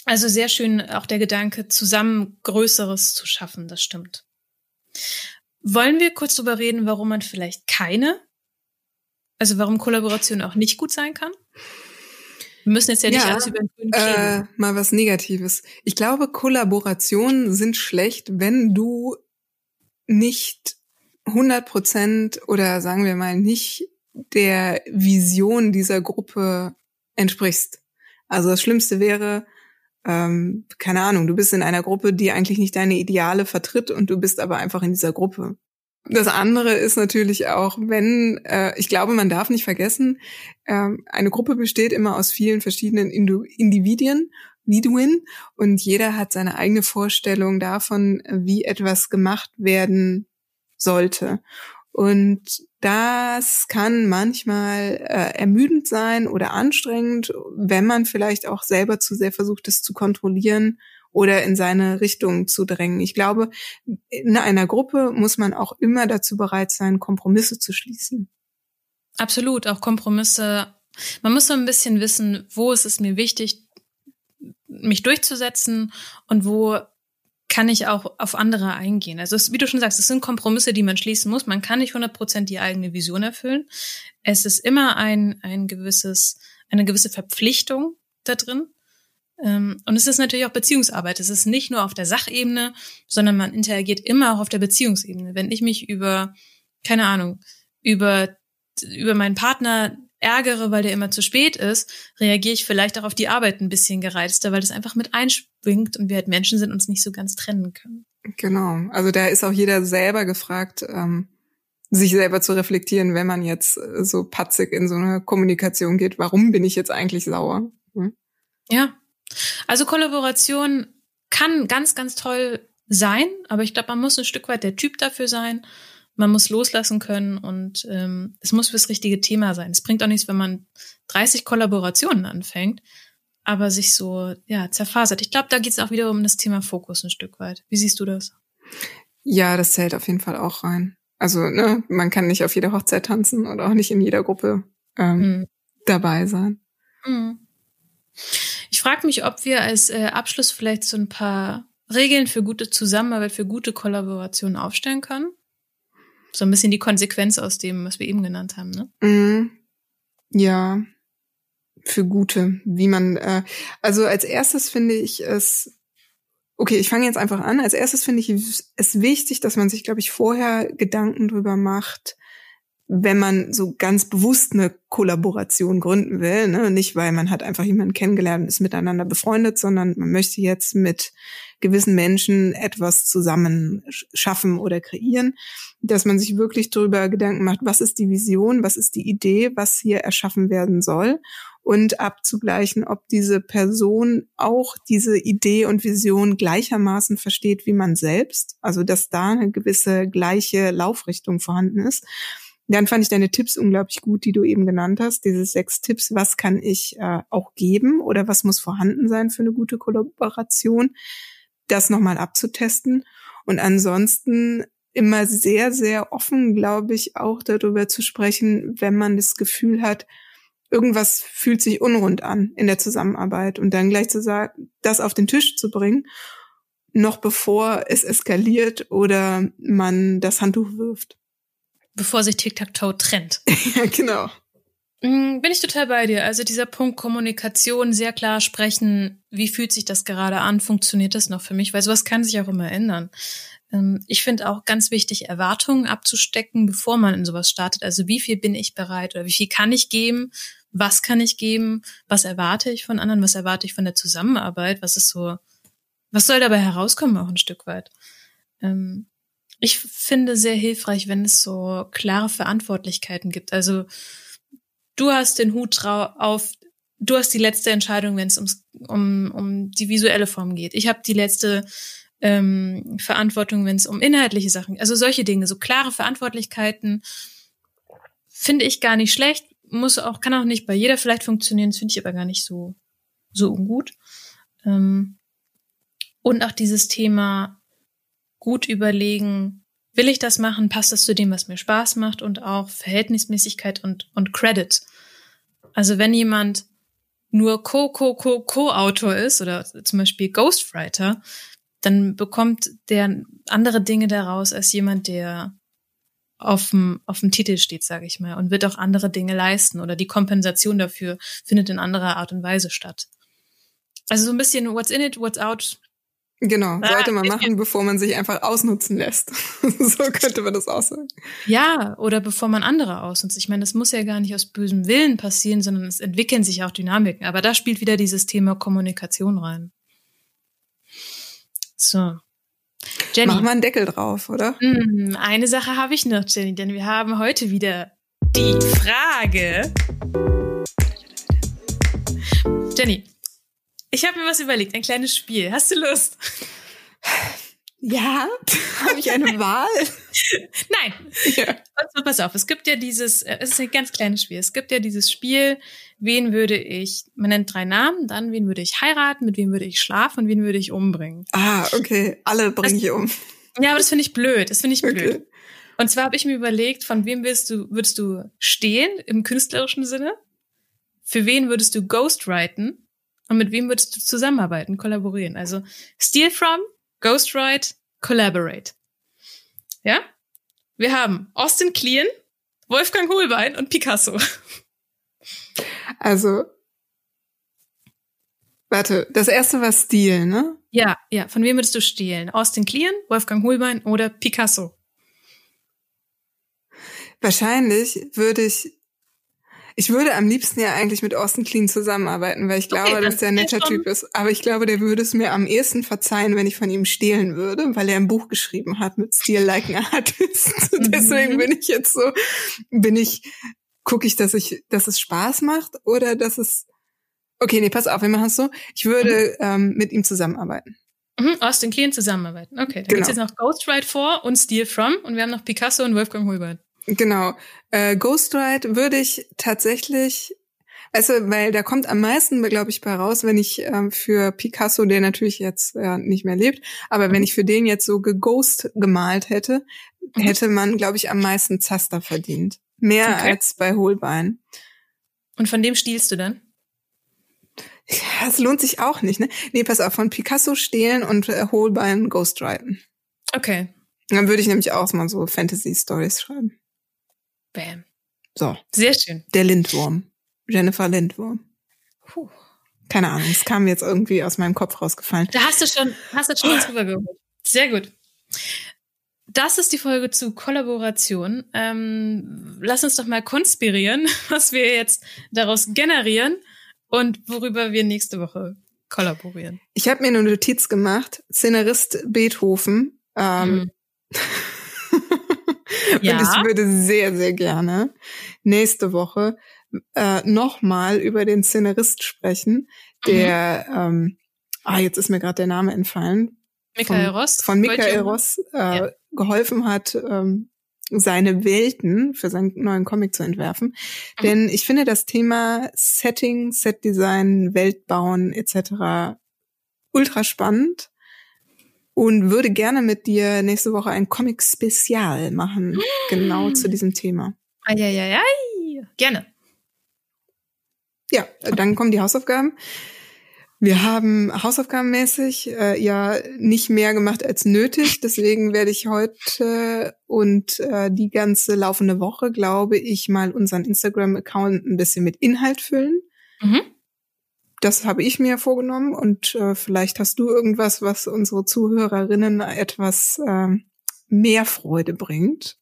Also sehr schön auch der Gedanke, zusammen Größeres zu schaffen, das stimmt. Wollen wir kurz darüber reden, warum man vielleicht keine, also warum Kollaboration auch nicht gut sein kann? Wir müssen jetzt ja nicht ja, alles über den Grün äh, Mal was Negatives. Ich glaube, Kollaborationen sind schlecht, wenn du nicht 100 Prozent oder sagen wir mal nicht der Vision dieser Gruppe entsprichst. Also das Schlimmste wäre, ähm, keine Ahnung, du bist in einer Gruppe, die eigentlich nicht deine Ideale vertritt und du bist aber einfach in dieser Gruppe. Das andere ist natürlich auch, wenn, äh, ich glaube, man darf nicht vergessen, äh, eine Gruppe besteht immer aus vielen verschiedenen Indu Individuen, Individuen und jeder hat seine eigene Vorstellung davon, wie etwas gemacht werden sollte. Und das kann manchmal äh, ermüdend sein oder anstrengend, wenn man vielleicht auch selber zu sehr versucht, es zu kontrollieren oder in seine Richtung zu drängen. Ich glaube, in einer Gruppe muss man auch immer dazu bereit sein, Kompromisse zu schließen. Absolut, auch Kompromisse. Man muss so ein bisschen wissen, wo ist es mir wichtig, mich durchzusetzen und wo kann ich auch auf andere eingehen. Also es, wie du schon sagst, es sind Kompromisse, die man schließen muss. Man kann nicht 100% die eigene Vision erfüllen. Es ist immer ein, ein gewisses, eine gewisse Verpflichtung da drin. Ähm, und es ist natürlich auch Beziehungsarbeit. Es ist nicht nur auf der Sachebene, sondern man interagiert immer auch auf der Beziehungsebene. Wenn ich mich über, keine Ahnung, über, über meinen Partner ärgere, weil der immer zu spät ist, reagiere ich vielleicht auch auf die Arbeit ein bisschen gereizter, weil das einfach mit einschwingt und wir halt Menschen sind uns nicht so ganz trennen können. Genau. Also da ist auch jeder selber gefragt, ähm, sich selber zu reflektieren, wenn man jetzt äh, so patzig in so eine Kommunikation geht. Warum bin ich jetzt eigentlich sauer? Hm? Ja. Also Kollaboration kann ganz, ganz toll sein, aber ich glaube, man muss ein Stück weit der Typ dafür sein man muss loslassen können und ähm, es muss fürs richtige Thema sein. Es bringt auch nichts, wenn man 30 Kollaborationen anfängt, aber sich so ja zerfasert. Ich glaube, da geht es auch wieder um das Thema Fokus ein Stück weit. Wie siehst du das? Ja, das zählt auf jeden Fall auch rein. Also ne, man kann nicht auf jeder Hochzeit tanzen oder auch nicht in jeder Gruppe ähm, mhm. dabei sein. Mhm. Ich frage mich, ob wir als äh, Abschluss vielleicht so ein paar Regeln für gute Zusammenarbeit, für gute Kollaboration aufstellen können. So ein bisschen die Konsequenz aus dem, was wir eben genannt haben, ne? Mm, ja, für gute, wie man, äh, also als erstes finde ich es, okay, ich fange jetzt einfach an. Als erstes finde ich es wichtig, dass man sich, glaube ich, vorher Gedanken drüber macht, wenn man so ganz bewusst eine Kollaboration gründen will, ne? nicht weil man hat einfach jemanden kennengelernt und ist miteinander befreundet, sondern man möchte jetzt mit gewissen Menschen etwas zusammen schaffen oder kreieren, dass man sich wirklich darüber Gedanken macht, was ist die Vision, was ist die Idee, was hier erschaffen werden soll und abzugleichen, ob diese Person auch diese Idee und Vision gleichermaßen versteht wie man selbst, also dass da eine gewisse gleiche Laufrichtung vorhanden ist dann fand ich deine Tipps unglaublich gut, die du eben genannt hast. Diese sechs Tipps, was kann ich äh, auch geben oder was muss vorhanden sein für eine gute Kollaboration, das nochmal abzutesten. Und ansonsten immer sehr, sehr offen, glaube ich, auch darüber zu sprechen, wenn man das Gefühl hat, irgendwas fühlt sich unrund an in der Zusammenarbeit und dann gleich zu sagen, das auf den Tisch zu bringen, noch bevor es eskaliert oder man das Handtuch wirft bevor sich Tic-Tac-Toe trennt. ja, genau. Mm, bin ich total bei dir. Also dieser Punkt Kommunikation, sehr klar sprechen, wie fühlt sich das gerade an, funktioniert das noch für mich, weil sowas kann sich auch immer ändern. Ähm, ich finde auch ganz wichtig, Erwartungen abzustecken, bevor man in sowas startet. Also wie viel bin ich bereit oder wie viel kann ich geben? Was kann ich geben? Was erwarte ich von anderen? Was erwarte ich von der Zusammenarbeit? Was ist so, was soll dabei herauskommen auch ein Stück weit? Ähm, ich finde sehr hilfreich, wenn es so klare Verantwortlichkeiten gibt. Also du hast den Hut auf, du hast die letzte Entscheidung, wenn es um, um die visuelle Form geht. Ich habe die letzte ähm, Verantwortung, wenn es um inhaltliche Sachen, geht. also solche Dinge, so klare Verantwortlichkeiten, finde ich gar nicht schlecht. Muss auch, kann auch nicht bei jeder vielleicht funktionieren, finde ich aber gar nicht so, so ungut. Ähm, und auch dieses Thema gut überlegen, will ich das machen, passt das zu dem, was mir Spaß macht und auch Verhältnismäßigkeit und, und Credit. Also wenn jemand nur Co-Co-Co-Co-Autor ist oder zum Beispiel Ghostwriter, dann bekommt der andere Dinge daraus als jemand, der auf dem, auf dem Titel steht, sage ich mal, und wird auch andere Dinge leisten oder die Kompensation dafür findet in anderer Art und Weise statt. Also so ein bisschen what's in it, what's out Genau, sollte man machen, bevor man sich einfach ausnutzen lässt. so könnte man das auch sagen. Ja, oder bevor man andere ausnutzt. Ich meine, das muss ja gar nicht aus bösem Willen passieren, sondern es entwickeln sich auch Dynamiken. Aber da spielt wieder dieses Thema Kommunikation rein. So. Jenny. Machen wir einen Deckel drauf, oder? Mm, eine Sache habe ich noch, Jenny, denn wir haben heute wieder die Frage. Jenny, ich habe mir was überlegt, ein kleines Spiel. Hast du Lust? Ja, habe ich eine Wahl? Nein. Ja. Also, pass auf, es gibt ja dieses, äh, es ist ein ganz kleines Spiel. Es gibt ja dieses Spiel, wen würde ich, man nennt drei Namen, dann wen würde ich heiraten, mit wem würde ich schlafen und wen würde ich umbringen. Ah, okay. Alle bringe ich um. Ja, aber das finde ich blöd. Das finde ich blöd. Okay. Und zwar habe ich mir überlegt, von wem willst du, würdest du stehlen im künstlerischen Sinne? Für wen würdest du ghostwriten? Und mit wem würdest du zusammenarbeiten, kollaborieren? Also steal from, ghostwrite, collaborate. Ja? Wir haben Austin Kleon, Wolfgang Hohlbein und Picasso. Also, warte, das erste war Stil, ne? Ja, ja. Von wem würdest du stehlen? Austin Kleon, Wolfgang Hohlbein oder Picasso? Wahrscheinlich würde ich ich würde am liebsten ja eigentlich mit Austin Clean zusammenarbeiten, weil ich glaube, okay, dass der ein netter Typ ist. Aber ich glaube, der würde es mir am ehesten verzeihen, wenn ich von ihm stehlen würde, weil er ein Buch geschrieben hat mit Stil Like an Artist. Mhm. Deswegen bin ich jetzt so, bin ich, gucke ich, dass ich, dass es Spaß macht oder dass es, okay, nee, pass auf, wir machen es so. Ich würde mhm. ähm, mit ihm zusammenarbeiten. Mhm, Austin Klein zusammenarbeiten. Okay, dann genau. gibt's jetzt noch Ghostwrite vor und Steal From und wir haben noch Picasso und Wolfgang Holbein. Genau. Äh, Ghostwrite würde ich tatsächlich, also weil da kommt am meisten, glaube ich, bei raus, wenn ich ähm, für Picasso, der natürlich jetzt ja, nicht mehr lebt, aber wenn ich für den jetzt so geghost gemalt hätte, mhm. hätte man, glaube ich, am meisten Zaster verdient. Mehr okay. als bei Holbein. Und von dem stiehlst du dann? Ja, es lohnt sich auch nicht, ne? Nee, pass auf, von Picasso stehlen und äh, Holbein ghostwriten. Okay. Dann würde ich nämlich auch mal so Fantasy-Stories schreiben. Bam. So. Sehr schön. Der Lindwurm. Jennifer Lindwurm. Puh. Keine Ahnung, es kam jetzt irgendwie aus meinem Kopf rausgefallen. Da hast du schon, hast du schon was rübergeholt. Sehr gut. Das ist die Folge zu Kollaboration. Ähm, lass uns doch mal konspirieren, was wir jetzt daraus generieren und worüber wir nächste Woche kollaborieren. Ich habe mir eine Notiz gemacht. Szenarist Beethoven. Ähm, mhm. Ja. Und ich würde sehr, sehr gerne nächste Woche äh, nochmal über den Szenarist sprechen, der, mhm. ähm, ah, jetzt ist mir gerade der Name entfallen. Michael von, Ross. Von Michael Ross äh, ja. geholfen hat, ähm, seine Welten für seinen neuen Comic zu entwerfen. Mhm. Denn ich finde das Thema Setting, Setdesign, Weltbauen etc. ultra spannend und würde gerne mit dir nächste Woche ein Comic-Spezial machen, genau zu diesem Thema. Eieiei, gerne. Ja, dann kommen die Hausaufgaben. Wir haben hausaufgabenmäßig äh, ja nicht mehr gemacht als nötig. Deswegen werde ich heute und äh, die ganze laufende Woche, glaube ich, mal unseren Instagram-Account ein bisschen mit Inhalt füllen. Mhm. Das habe ich mir vorgenommen und äh, vielleicht hast du irgendwas, was unsere Zuhörerinnen etwas äh, mehr Freude bringt.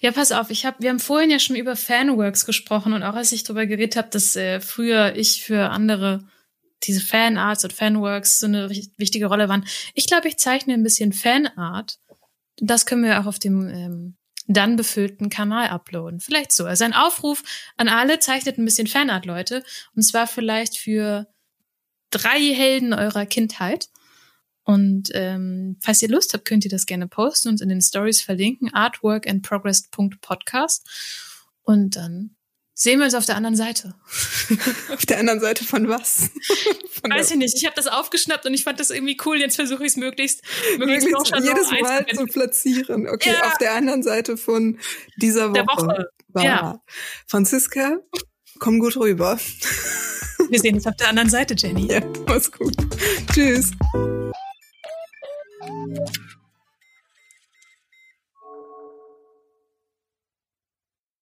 Ja, pass auf, ich hab, wir haben vorhin ja schon über Fanworks gesprochen und auch als ich darüber geredet habe, dass äh, früher ich für andere diese Fanarts und Fanworks so eine wichtige Rolle waren. Ich glaube, ich zeichne ein bisschen Fanart. Das können wir auch auf dem ähm, dann befüllten Kanal uploaden. Vielleicht so. Also ein Aufruf an alle, zeichnet ein bisschen Fanart, Leute. Und zwar vielleicht für drei Helden eurer Kindheit. Und ähm, falls ihr Lust habt, könnt ihr das gerne posten und in den Stories verlinken. artworkandprogress.podcast. Und dann sehen wir uns auf der anderen Seite. auf der anderen Seite von was? Von Weiß ich nicht. Ich habe das aufgeschnappt und ich fand das irgendwie cool. Jetzt versuche ich es möglichst, möglichst, möglichst jedes Mal zu platzieren. Okay, ja. auf der anderen Seite von dieser Woche. Der Woche. Ja. Franziska, komm gut rüber. Wir sehen uns auf der anderen Seite, Jenny. Ja, mach's gut. Tschüss.